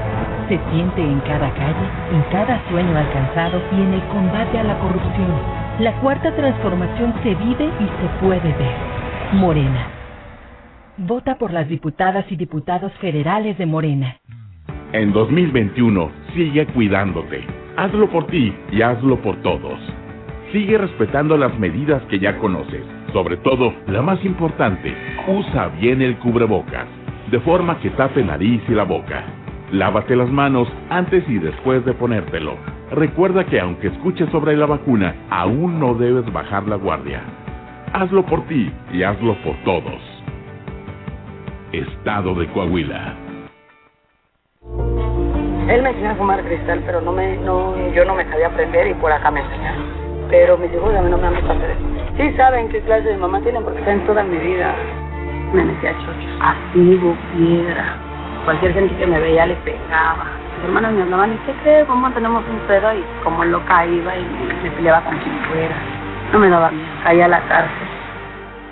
Speaker 17: Se siente en cada calle, en cada sueño alcanzado y en el combate a la corrupción. La cuarta transformación se vive y se puede ver. Morena. Vota por las diputadas y diputados federales de Morena.
Speaker 18: En 2021, sigue cuidándote. Hazlo por ti y hazlo por todos. Sigue respetando las medidas que ya conoces. Sobre todo, la más importante, usa bien el cubrebocas, de forma que tape nariz y la boca. Lávate las manos antes y después de ponértelo. Recuerda que aunque escuches sobre la vacuna, aún no debes bajar la guardia. Hazlo por ti y hazlo por todos. Estado de Coahuila.
Speaker 19: Él me enseñó a fumar cristal, pero no me, yo no me sabía aprender y por acá me enseñaron.
Speaker 20: Pero mis hijos a mí no me han visto hacer eso. Sí saben qué clase de mamá tienen porque en toda mi vida me metía chochos. Activo, piedra. Cualquier gente que me veía le pegaba. Mis hermanos me hablaban, ¿y qué crees? ¿Cómo tenemos un pedo? Y como loca iba y me, me peleaba con quien fuera. No me daba miedo, caía a la cárcel.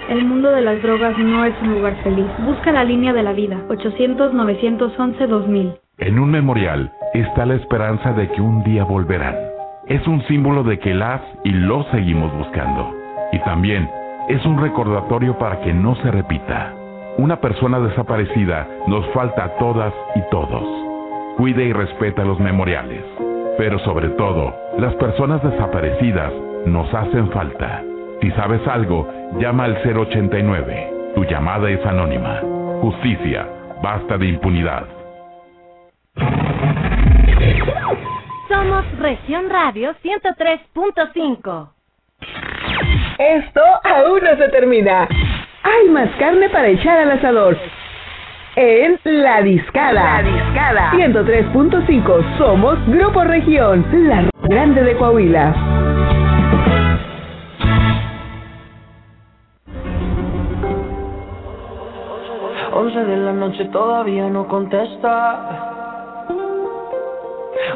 Speaker 21: El mundo de las drogas no es un lugar feliz. Busca la línea de la vida. 800-911-2000.
Speaker 18: En un memorial está la esperanza de que un día volverán. Es un símbolo de que las y los seguimos buscando. Y también es un recordatorio para que no se repita. Una persona desaparecida nos falta a todas y todos. Cuide y respeta los memoriales. Pero sobre todo, las personas desaparecidas nos hacen falta. Si sabes algo, llama al 089. Tu llamada es anónima. Justicia. Basta de impunidad.
Speaker 16: Región Radio 103.5.
Speaker 13: Esto aún no se termina. Hay más carne para echar al asador. En La Discada. La Discada. 103.5. Somos Grupo Región. La grande de Coahuila.
Speaker 22: 11 de la noche todavía no contesta.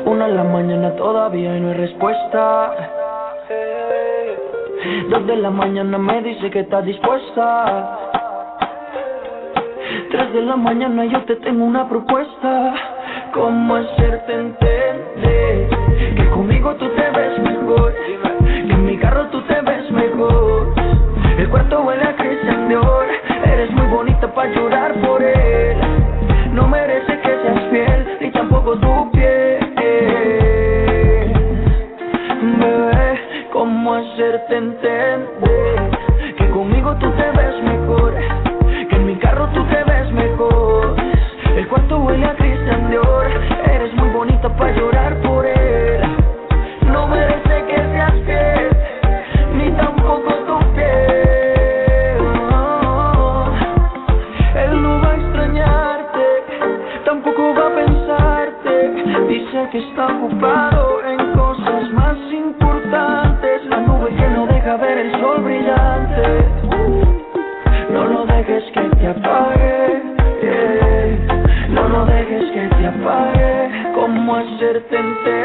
Speaker 22: Una de la mañana todavía no hay respuesta. Dos de la mañana me dice que está dispuesta. Tres de la mañana yo te tengo una propuesta. ¿Cómo hacerte entender que conmigo tú te ves mejor? Que en mi carro tú te ves mejor. El cuarto huele a Christian Dior. Eres muy bonita para llorar por él. No merece que seas fiel, ni tampoco tu piel. Hacerte entender que conmigo tú te ves mejor? Que en mi carro tú te ves mejor. El cuarto huele a Christian Dior. Eres muy bonita para llorar por ¿Cómo hacerte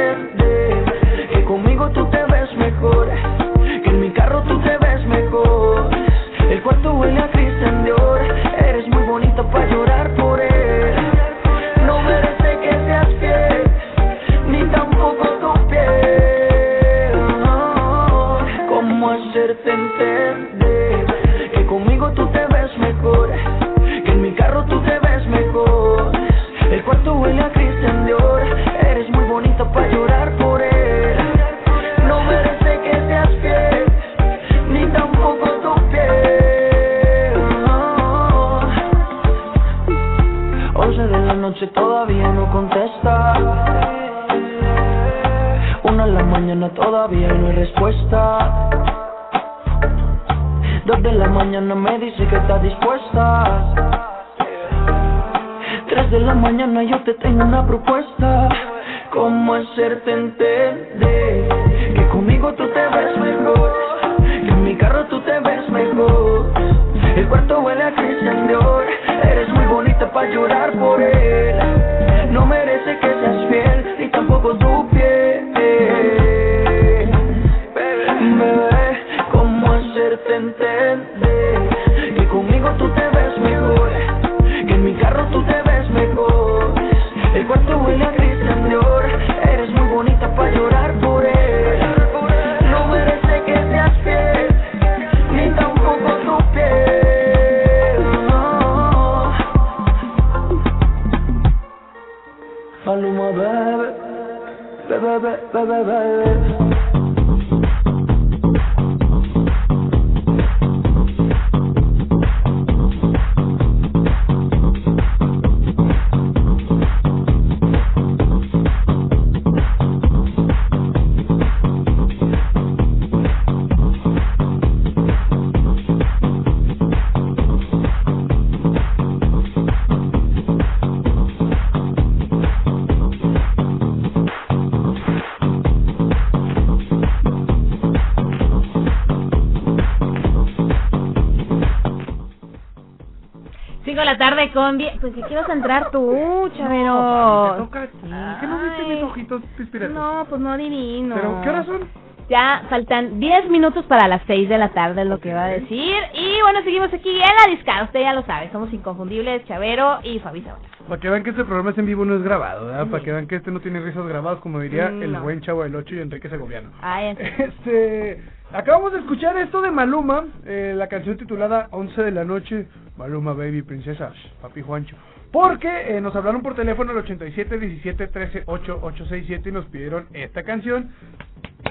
Speaker 22: de la
Speaker 1: tarde con... Pues que quieres entrar tú, Chavero.
Speaker 2: No, te toca a ti. ¿Qué no viste mis ojitos pispiretos?
Speaker 1: No, pues no divino.
Speaker 2: ¿Pero qué horas son?
Speaker 1: Ya faltan 10 minutos para las 6 de la tarde, es lo que va a decir. Y bueno, seguimos aquí en la discada. Usted ya lo sabe, somos inconfundibles, Chavero y Fabi.
Speaker 2: Para que vean que este programa es en vivo, no es grabado, ¿verdad? Para que vean que este no tiene risas grabadas, como diría
Speaker 1: Mm,
Speaker 2: el buen Chavo del 8 y Enrique Segoviano.
Speaker 1: Serio.
Speaker 2: Este, acabamos de escuchar esto de Maluma, eh, la canción titulada 11 de la noche, Maluma Baby Princesa, Papi Juancho. Porque eh, nos hablaron por teléfono al 87 17 13 8867 y nos pidieron esta canción.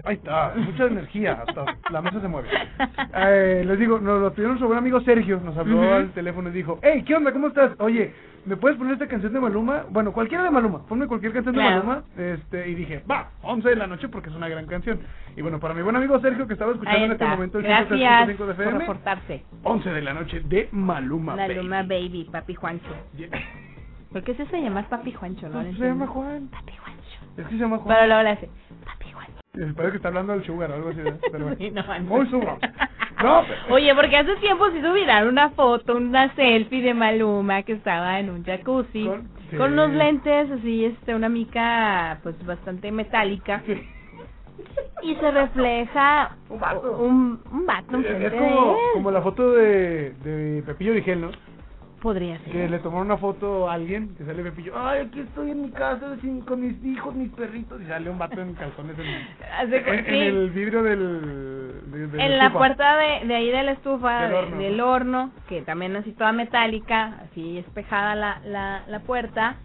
Speaker 2: Ahí está, mucha energía, hasta la mesa se mueve. Eh, les digo, nos lo pidieron su buen amigo Sergio, nos habló al teléfono y dijo, hey, ¿qué onda? ¿Cómo estás? Oye, ¿me puedes poner esta canción de Maluma? Bueno, cualquiera de Maluma, ponme cualquier canción de
Speaker 1: Claro.
Speaker 2: Maluma. Este, y dije, va, 11 de la noche porque es una gran canción. Y bueno, para mi buen amigo Sergio que estaba escuchando en este momento el
Speaker 1: Gracias
Speaker 2: 103.5 de
Speaker 1: por
Speaker 2: FM,
Speaker 1: reportarse.
Speaker 2: 11 de la noche de Maluma.
Speaker 1: La
Speaker 2: baby.
Speaker 1: Baby, Papi Juancho. ¿Por qué se hace llamar Papi Juancho? No, lo
Speaker 2: se llama. Juan.
Speaker 1: Papi Juancho.
Speaker 2: Es que se llama Juan.
Speaker 1: Pero luego le hace.
Speaker 2: Parece que está hablando del sugar o algo así. Pero bueno.
Speaker 1: Sí, no, no.
Speaker 2: Muy sugar. No, pero-
Speaker 1: Oye, porque hace tiempo se hizo viral una foto, una selfie de Maluma que estaba en un jacuzzi con,
Speaker 2: sí.
Speaker 1: unos lentes así, este, una mica pues bastante metálica y se refleja un
Speaker 2: vato.
Speaker 1: un, un vato
Speaker 2: Es, como, como la foto de, de Pepillo Origel, ¿no?
Speaker 1: Podría ser.
Speaker 2: Que le tomaron una foto a alguien, que sale Pepillo, ay, aquí estoy en mi casa sin- con mis hijos, mis perritos, y sale un vato en calzones en, el vidrio del... de- de
Speaker 1: en la puerta de, de ahí de la estufa,
Speaker 2: Del
Speaker 1: de-
Speaker 2: horno.
Speaker 1: del horno, que también así toda metálica, así espejada la, la, la puerta,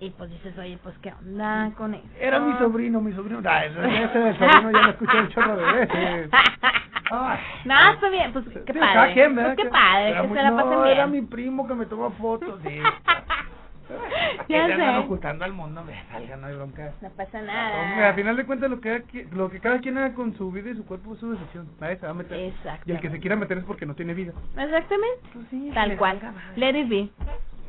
Speaker 1: y pues dices, oye, pues qué onda con eso.
Speaker 2: Era mi sobrino, mi sobrino. Ah, ese, ese sobrino ya lo escuché un chorro de veces. Ay.
Speaker 1: No, está bien, pues qué
Speaker 2: Sí,
Speaker 1: padre.
Speaker 2: quien.
Speaker 1: Pues qué padre,
Speaker 2: era
Speaker 1: que
Speaker 2: muy-
Speaker 1: se la
Speaker 2: no,
Speaker 1: pasen bien.
Speaker 2: era mi primo que me tomó fotos. Sí.
Speaker 1: Ya
Speaker 2: que
Speaker 1: sé.
Speaker 2: ocultando al mundo, me salga, no hay bronca.
Speaker 1: No pasa
Speaker 2: Hombre,
Speaker 1: nada.
Speaker 2: al final de cuentas lo que, lo que cada quien haga con su vida y su cuerpo es su decisión. Nadie se va a meter.
Speaker 1: Exacto.
Speaker 2: Y el que se quiera meter es porque no tiene vida.
Speaker 1: Exactamente. Tal
Speaker 2: le
Speaker 1: cual.
Speaker 2: valga madre.
Speaker 1: Let it be.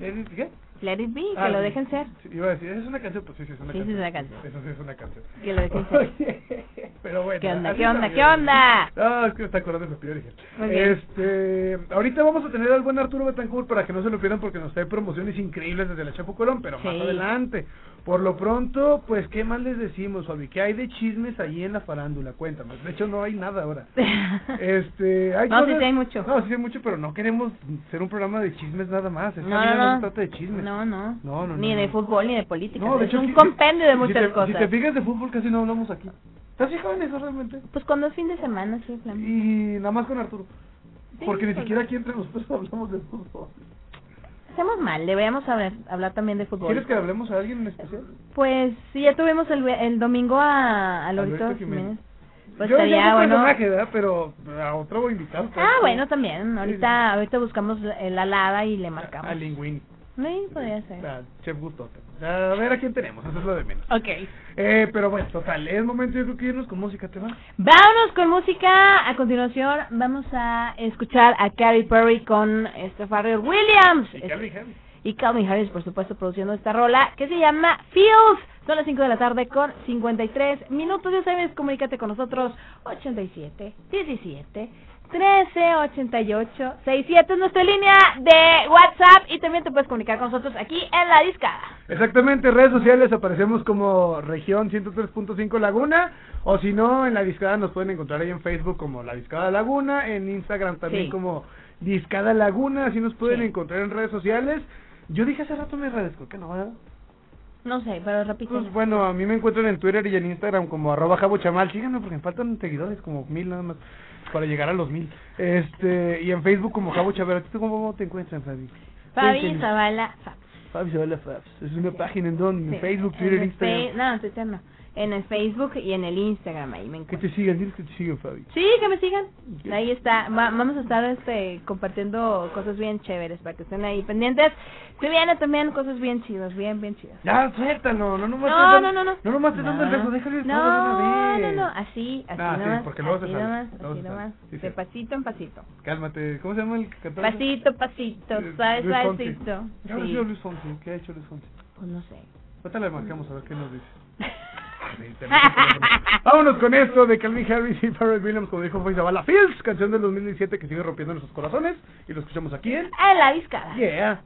Speaker 2: ¿Eh, ¿Qué?
Speaker 1: Let it be, que
Speaker 2: Ah,
Speaker 1: lo
Speaker 2: sí.
Speaker 1: dejen ser.
Speaker 2: Sí, iba a decir, ¿es una canción? Pues sí, sí, es una
Speaker 1: Sí, sí,
Speaker 2: canción.
Speaker 1: es una canción.
Speaker 2: Eso sí es una canción.
Speaker 1: Que lo dejen ser.
Speaker 2: Pero bueno.
Speaker 1: ¿Qué onda, qué onda, qué onda?
Speaker 2: No, es que me está acordando de.
Speaker 1: Muy bien.
Speaker 2: Este, ahorita vamos a tener al buen Arturo Betancourt para que no se lo pierdan porque nos trae promociones increíbles desde la Chapo Colón, pero más
Speaker 1: Sí.
Speaker 2: adelante. Por lo pronto, pues, ¿qué más les decimos, Fabi? ¿Qué hay de chismes allí en la farándula? Cuéntame. De hecho, no hay nada ahora. Este, hay
Speaker 1: No, sí,
Speaker 2: cosas-
Speaker 1: sí hay mucho.
Speaker 2: No, sí hay mucho, pero no queremos ser un programa de chismes nada más. Esta
Speaker 1: No, no,
Speaker 2: no, se trata de chismes.
Speaker 1: No, no.
Speaker 2: No, no,
Speaker 1: Ni
Speaker 2: no,
Speaker 1: de fútbol ni de política.
Speaker 2: No, de
Speaker 1: es
Speaker 2: hecho,
Speaker 1: un
Speaker 2: si-
Speaker 1: compendio de
Speaker 2: si
Speaker 1: muchas
Speaker 2: te-
Speaker 1: cosas.
Speaker 2: Si te fijas de fútbol casi no hablamos aquí. ¿Estás fijado en eso realmente?
Speaker 1: Pues cuando es fin de semana, sí, Flam.
Speaker 2: Y nada más con Arturo.
Speaker 1: Sí,
Speaker 2: Porque ni
Speaker 1: pues,
Speaker 2: siquiera aquí entre nosotros hablamos de fútbol.
Speaker 1: Hacemos mal, deberíamos hablar, hablar también de fútbol.
Speaker 2: ¿Quieres que hablemos a alguien en especial?
Speaker 1: Pues sí, ya tuvimos el, el domingo a, a Lorito
Speaker 2: Jiménez.
Speaker 1: Pues
Speaker 2: Yo
Speaker 1: estaría bueno.
Speaker 2: personaje, ¿verdad? Pero a otro voy a invitar.
Speaker 1: Ah, bueno, también. Ahorita, ahorita buscamos la la alada y le marcamos.
Speaker 2: A Linguini.
Speaker 1: Sí, podría ser.
Speaker 2: A Chef Gustote. A ver a quién tenemos, eso es lo de menos.
Speaker 1: Ok.
Speaker 2: Eh, pero bueno, total, es momento yo creo que irnos con música, ¿te va?
Speaker 1: Vámonos con música. A continuación vamos a escuchar a Carrie Perry con este Pharrell Williams.
Speaker 2: Y Calvin Harris.
Speaker 1: Y Calvin Harris, por supuesto, produciendo esta rola que se llama Feels. Son las 5 de la tarde con 53 minutos. Ya sabes, comunícate con nosotros. 87 17 13 88 67 es nuestra línea de WhatsApp. Y también te puedes comunicar con nosotros aquí en la discada.
Speaker 2: Exactamente, redes sociales aparecemos como región 103.5 Laguna o si no en la discada nos pueden encontrar ahí en Facebook como la discada Laguna, en Instagram también
Speaker 1: Sí.
Speaker 2: como discada Laguna, así nos pueden
Speaker 1: Sí.
Speaker 2: encontrar en redes sociales. Yo dije hace rato mis redes, creo que no, ¿verdad?
Speaker 1: No sé, pero repito.
Speaker 2: Pues bueno, a mí me encuentran en Twitter y en Instagram como arroba jabochamal, síganme porque me faltan seguidores, como mil nada más, para llegar a los mil. Este, y en Facebook como Jabo Chaval, ¿tú cómo te encuentras, Fabi?
Speaker 1: Fabi. Zavala Fabs.
Speaker 2: Fabi Zavala Fabs, es una página en donde,
Speaker 1: Sí.
Speaker 2: en Facebook,
Speaker 1: En
Speaker 2: Twitter,
Speaker 1: el
Speaker 2: Instagram.
Speaker 1: No, en Twitter no. En el Facebook y en el Instagram, ahí me
Speaker 2: Que
Speaker 1: encuentro.
Speaker 2: te sigan, diles que te sigan, Fabi.
Speaker 1: Sí, que me sigan. Ahí está. Va- vamos a estar este compartiendo cosas bien chéveres para que estén ahí pendientes. Se vienen también cosas bien chidas, bien, bien chidas.
Speaker 2: Ya, suéltalo, no
Speaker 1: No,
Speaker 2: te
Speaker 1: no, no, no.
Speaker 2: No nomás te dando el beso, déjale el
Speaker 1: No,
Speaker 2: una
Speaker 1: no,
Speaker 2: vez.
Speaker 1: no, así, así
Speaker 2: Ah, sí,
Speaker 1: nomás.
Speaker 2: porque luego se
Speaker 1: así
Speaker 2: sale,
Speaker 1: nomás, así
Speaker 2: se
Speaker 1: nomás.
Speaker 2: Sí,
Speaker 1: de
Speaker 2: sí.
Speaker 1: pasito en pasito.
Speaker 2: Cálmate, ¿cómo se llama el cantante?
Speaker 1: Pasito, pasito,
Speaker 2: Eh,
Speaker 1: suave, suavecito.
Speaker 2: ¿Qué ha
Speaker 1: Sí.
Speaker 2: hecho Luis Fonsi? ¿Qué ha hecho Luis Fonsi?
Speaker 1: Pues no sé.
Speaker 2: Ahorita le marcamos a ver qué nos dice. Vámonos con esto de Calvin Harris y Pharrell Williams, como dijo Zavala Fields, canción del 2017 que sigue rompiendo nuestros corazones. Y lo escuchamos aquí en...
Speaker 1: En la discada.
Speaker 2: Yeah.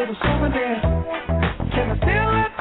Speaker 23: Little souvenir. Can I steal it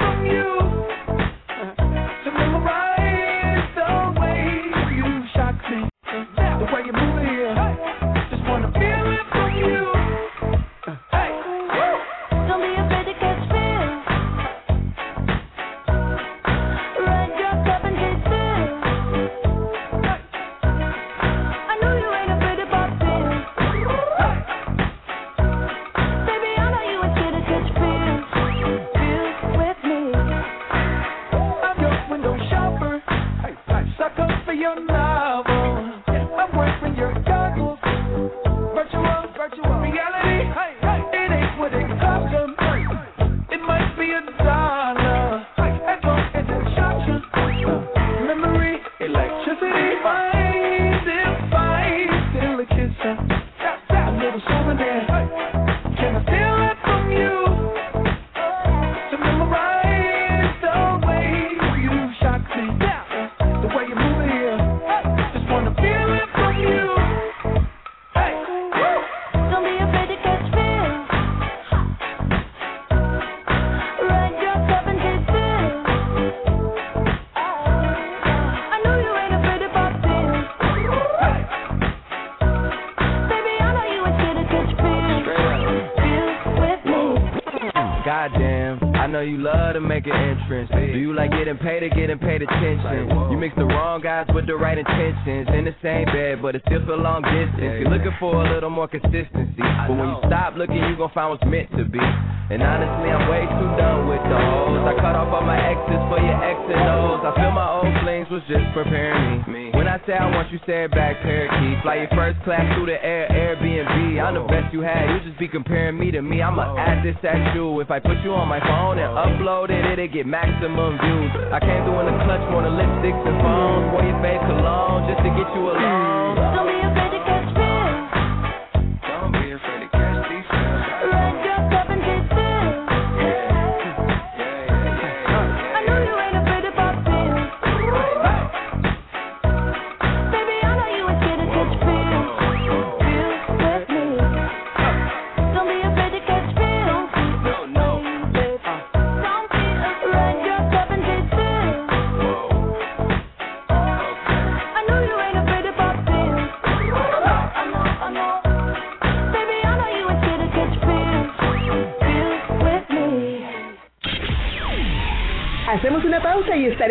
Speaker 24: what's meant to be. And honestly, I'm way too done with hoes. I cut off all my exes for your X and O's. I feel my old flings was just preparing me. When I say I want you, say it back, parakeet. Fly your first class through the air, Airbnb. I'm the best you had. You just be comparing me to me. I'ma add this at you. If I put you on my phone and upload it, it'll get maximum views. I came through in the clutch more than lipsticks and phones. Wore your face cologne just to get you alone.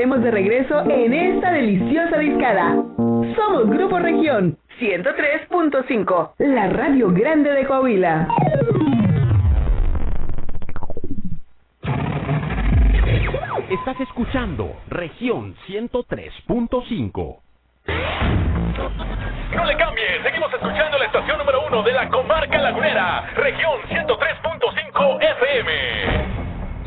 Speaker 13: Estaremos de regreso en esta deliciosa discada. Somos Grupo Región 103.5, la radio grande de Coahuila.
Speaker 12: Estás escuchando región 103.5.
Speaker 25: No le cambies, seguimos escuchando la estación número uno de la comarca lagunera, región 103.5 FM.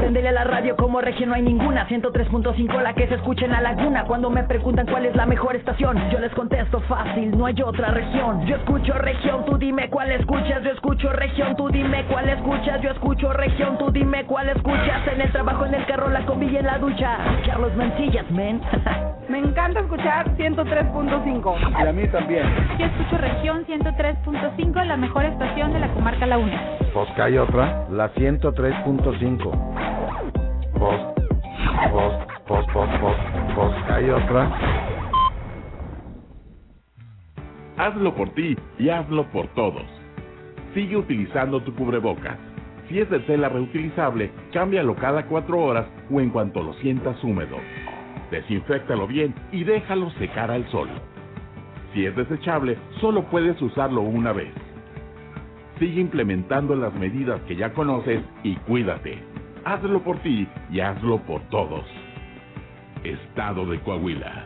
Speaker 26: Préndele a la radio como región no hay ninguna. 103.5 la que se escucha en la laguna. Cuando me preguntan cuál es la mejor estación Yo les contesto fácil, no hay otra región. Yo escucho región, tú dime cuál escuchas. Yo escucho región, tú dime cuál escuchas. Yo escucho región, tú dime cuál escuchas. En el trabajo, en el carro, la combi y en la ducha. Carlos Mencillas, men.
Speaker 27: Me encanta escuchar 103.5.
Speaker 19: Y a mí también.
Speaker 28: Yo escucho región 103.5, la mejor estación de la comarca Laguna.
Speaker 29: Pues que hay otra, la 103.5. Pues, pues, pues, pues, pues, pues que hay otra.
Speaker 18: Hazlo por ti y hazlo por todos. Sigue utilizando tu cubrebocas. Si es de tela reutilizable, cámbialo cada cuatro horas o en cuanto lo sientas húmedo. Desinféctalo bien y déjalo secar al sol. Si es desechable, solo puedes usarlo una vez. Sigue implementando las medidas que ya conoces y cuídate. Hazlo por ti y hazlo por todos. Estado de Coahuila.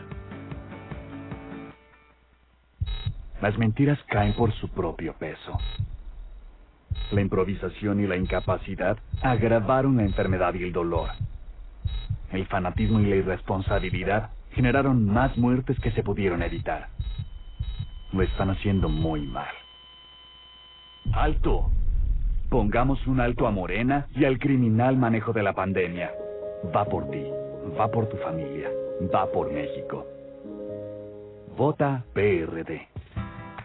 Speaker 30: Las mentiras caen por su propio peso. La improvisación y la incapacidad agravaron la enfermedad y el dolor. El fanatismo y la irresponsabilidad generaron más muertes que se pudieron evitar. Lo están haciendo muy mal. ¡Alto! Pongamos un alto a Morena y al criminal manejo de la pandemia. Va por ti, va por tu familia, va por México. Vota PRD.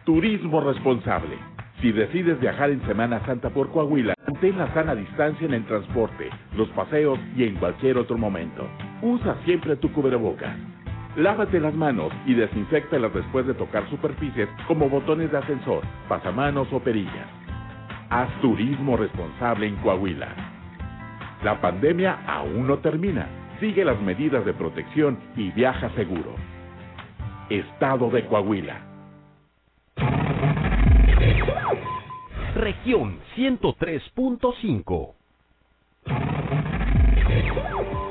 Speaker 18: Turismo responsable. Si decides viajar en Semana Santa por Coahuila, mantén la sana distancia en el transporte, los paseos y en cualquier otro momento. Usa siempre tu cubrebocas. Lávate las manos y desinfectalas después de tocar superficies como botones de ascensor, pasamanos o perillas. Haz turismo responsable en Coahuila. La pandemia aún no termina. Sigue las medidas de protección y viaja seguro. Estado de Coahuila.
Speaker 12: Región 103.5.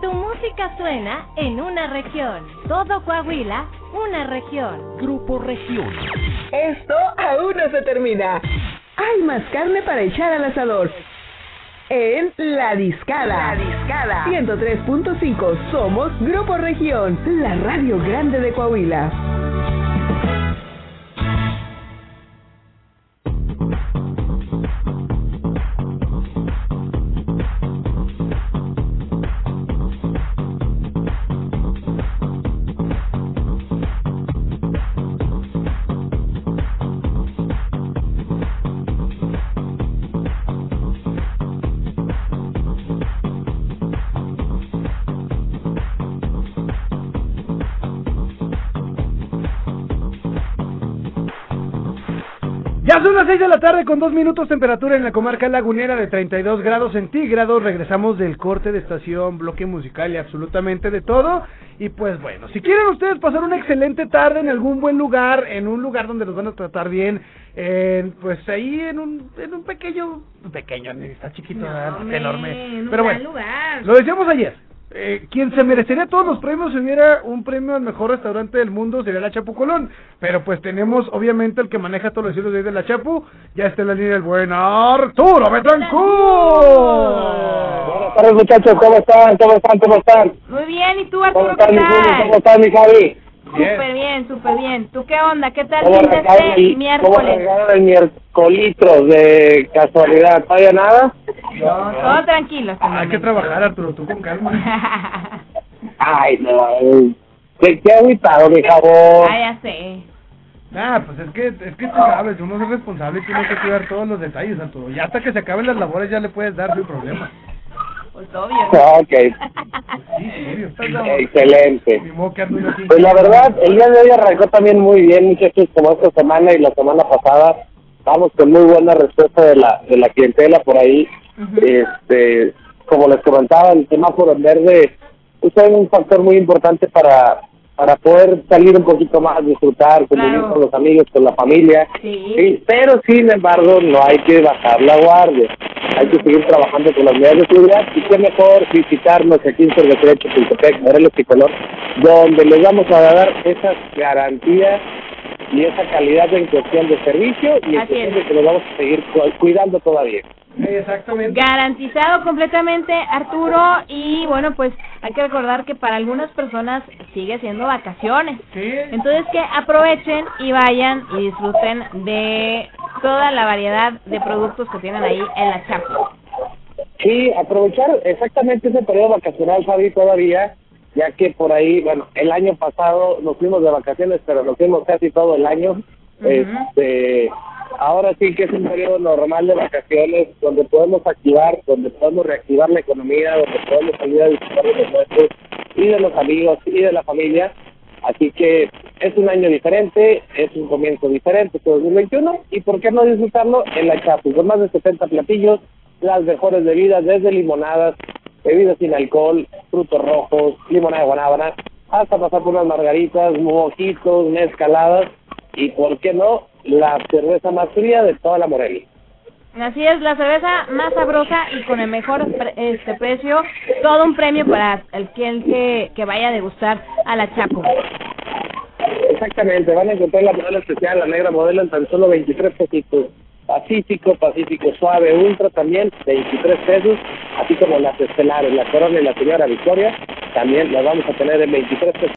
Speaker 16: Tu música suena en una región. Todo Coahuila, una región.
Speaker 12: Grupo Región.
Speaker 13: Esto aún no se termina. Hay más carne para echar al asador. En La Discada. La Discada. 103.5. Somos Grupo Región, la radio grande de Coahuila.
Speaker 2: Las 6 de la tarde con dos minutos temperatura en la comarca lagunera de 32 grados centígrados. Regresamos del corte de estación, bloque musical y absolutamente de todo. Y pues bueno, si quieren ustedes pasar una excelente tarde en algún buen lugar, en un lugar donde los van a tratar bien, en, pues ahí en un, en un pequeño, pequeño, está chiquito,
Speaker 1: hombre,
Speaker 2: enorme.
Speaker 1: en un
Speaker 2: Pero bueno,
Speaker 1: lugar.
Speaker 2: lo decíamos ayer. Eh, quien se merecería todos los premios si hubiera un premio al mejor restaurante del mundo sería la Chapu Colón. Pero pues tenemos obviamente el que maneja todos los hilos de ahí de la Chapu. Ya está en la línea el buen Arturo Betancourt.
Speaker 31: Buenas tardes muchachos, ¿cómo están? ¿Cómo están? ¿Cómo están?
Speaker 1: Muy bien, ¿y tú,
Speaker 31: ¿Cómo
Speaker 1: Arturo,
Speaker 31: están
Speaker 1: qué
Speaker 31: Juli?
Speaker 1: tal?
Speaker 31: ¿Cómo están mi Javi?
Speaker 1: Súper bien, súper bien. ¿Tú qué onda? ¿Qué tal
Speaker 31: ¿Cómo
Speaker 1: fin de este
Speaker 31: el, ¿Cómo
Speaker 1: miércoles?
Speaker 31: regaron el miércolitros de casualidad? ¿Todavía nada?
Speaker 1: Todo tranquilo. el
Speaker 2: Hay que trabajar, Arturo, tú con calma.
Speaker 31: Ay, no. eh, ¿Qué, qué agüitado, mi favor?
Speaker 1: Ah, ya sé.
Speaker 2: Ah, pues es que, es que tú sabes, uno es responsable y tiene que cuidar todos los detalles, Arturo. Ya hasta que se acaben las labores ya le puedes dar sin problema.
Speaker 1: Pues obvio.
Speaker 31: Excelente. Pues la verdad, el día de hoy arrancó también muy bien, muchachos, como esta semana y la semana pasada. Vamos con muy buena respuesta de la, de la clientela por ahí. Este, como les comentaba, el semáforo en verde es un factor muy importante para, para poder salir un poquito más, disfrutar, convivir
Speaker 1: Claro.
Speaker 31: con los amigos, con la familia.
Speaker 1: Sí.
Speaker 31: pero sin embargo no hay que bajar la guardia. Hay que seguir trabajando con las medidas de seguridad y qué mejor visitarnos aquí en Cervecería Chapultepec, Morelos y Color, donde les vamos a dar esa garantía y esa calidad en cuestión de servicio y en cuestión
Speaker 1: es.
Speaker 31: de que nos vamos a seguir cu- cuidando todavía.
Speaker 2: Exactamente.
Speaker 1: Garantizado completamente, Arturo. Y bueno, pues hay que recordar que para algunas personas sigue siendo vacaciones. Entonces que aprovechen y vayan y disfruten de toda la variedad de productos que tienen ahí en la Chapo.
Speaker 31: Sí, aprovechar exactamente ese periodo vacacional, Fabi, todavía, ya que por ahí, bueno, el año pasado nos fuimos de vacaciones, pero nos fuimos casi todo el año. Este, ahora sí que es un periodo normal de vacaciones donde podemos activar, donde podemos reactivar la economía, donde podemos salir a disfrutar de los nuestros y de los amigos y de la familia. Así que es un año diferente, es un comienzo diferente este 2021 y por qué no disfrutarlo en la Chapu, con más de 70 platillos, las mejores bebidas desde limonadas, bebidas sin alcohol, frutos rojos, limonada de guanábana, hasta pasar por unas margaritas, mojitos, mezcaladas y por qué no la cerveza más fría de toda la Morelia.
Speaker 1: Así es, la cerveza más sabrosa y con el mejor pre- este precio. Todo un premio para el que, el que, que vaya a degustar a la Chapo.
Speaker 31: Exactamente, van a encontrar la modelo especial, la negra modelo en tan solo 23 pesitos. Pacífico, Pacífico Suave, Ultra también, 23 pesos, así como las estelares, la Corona y la Señora Victoria, también las vamos a tener en 23 pesos.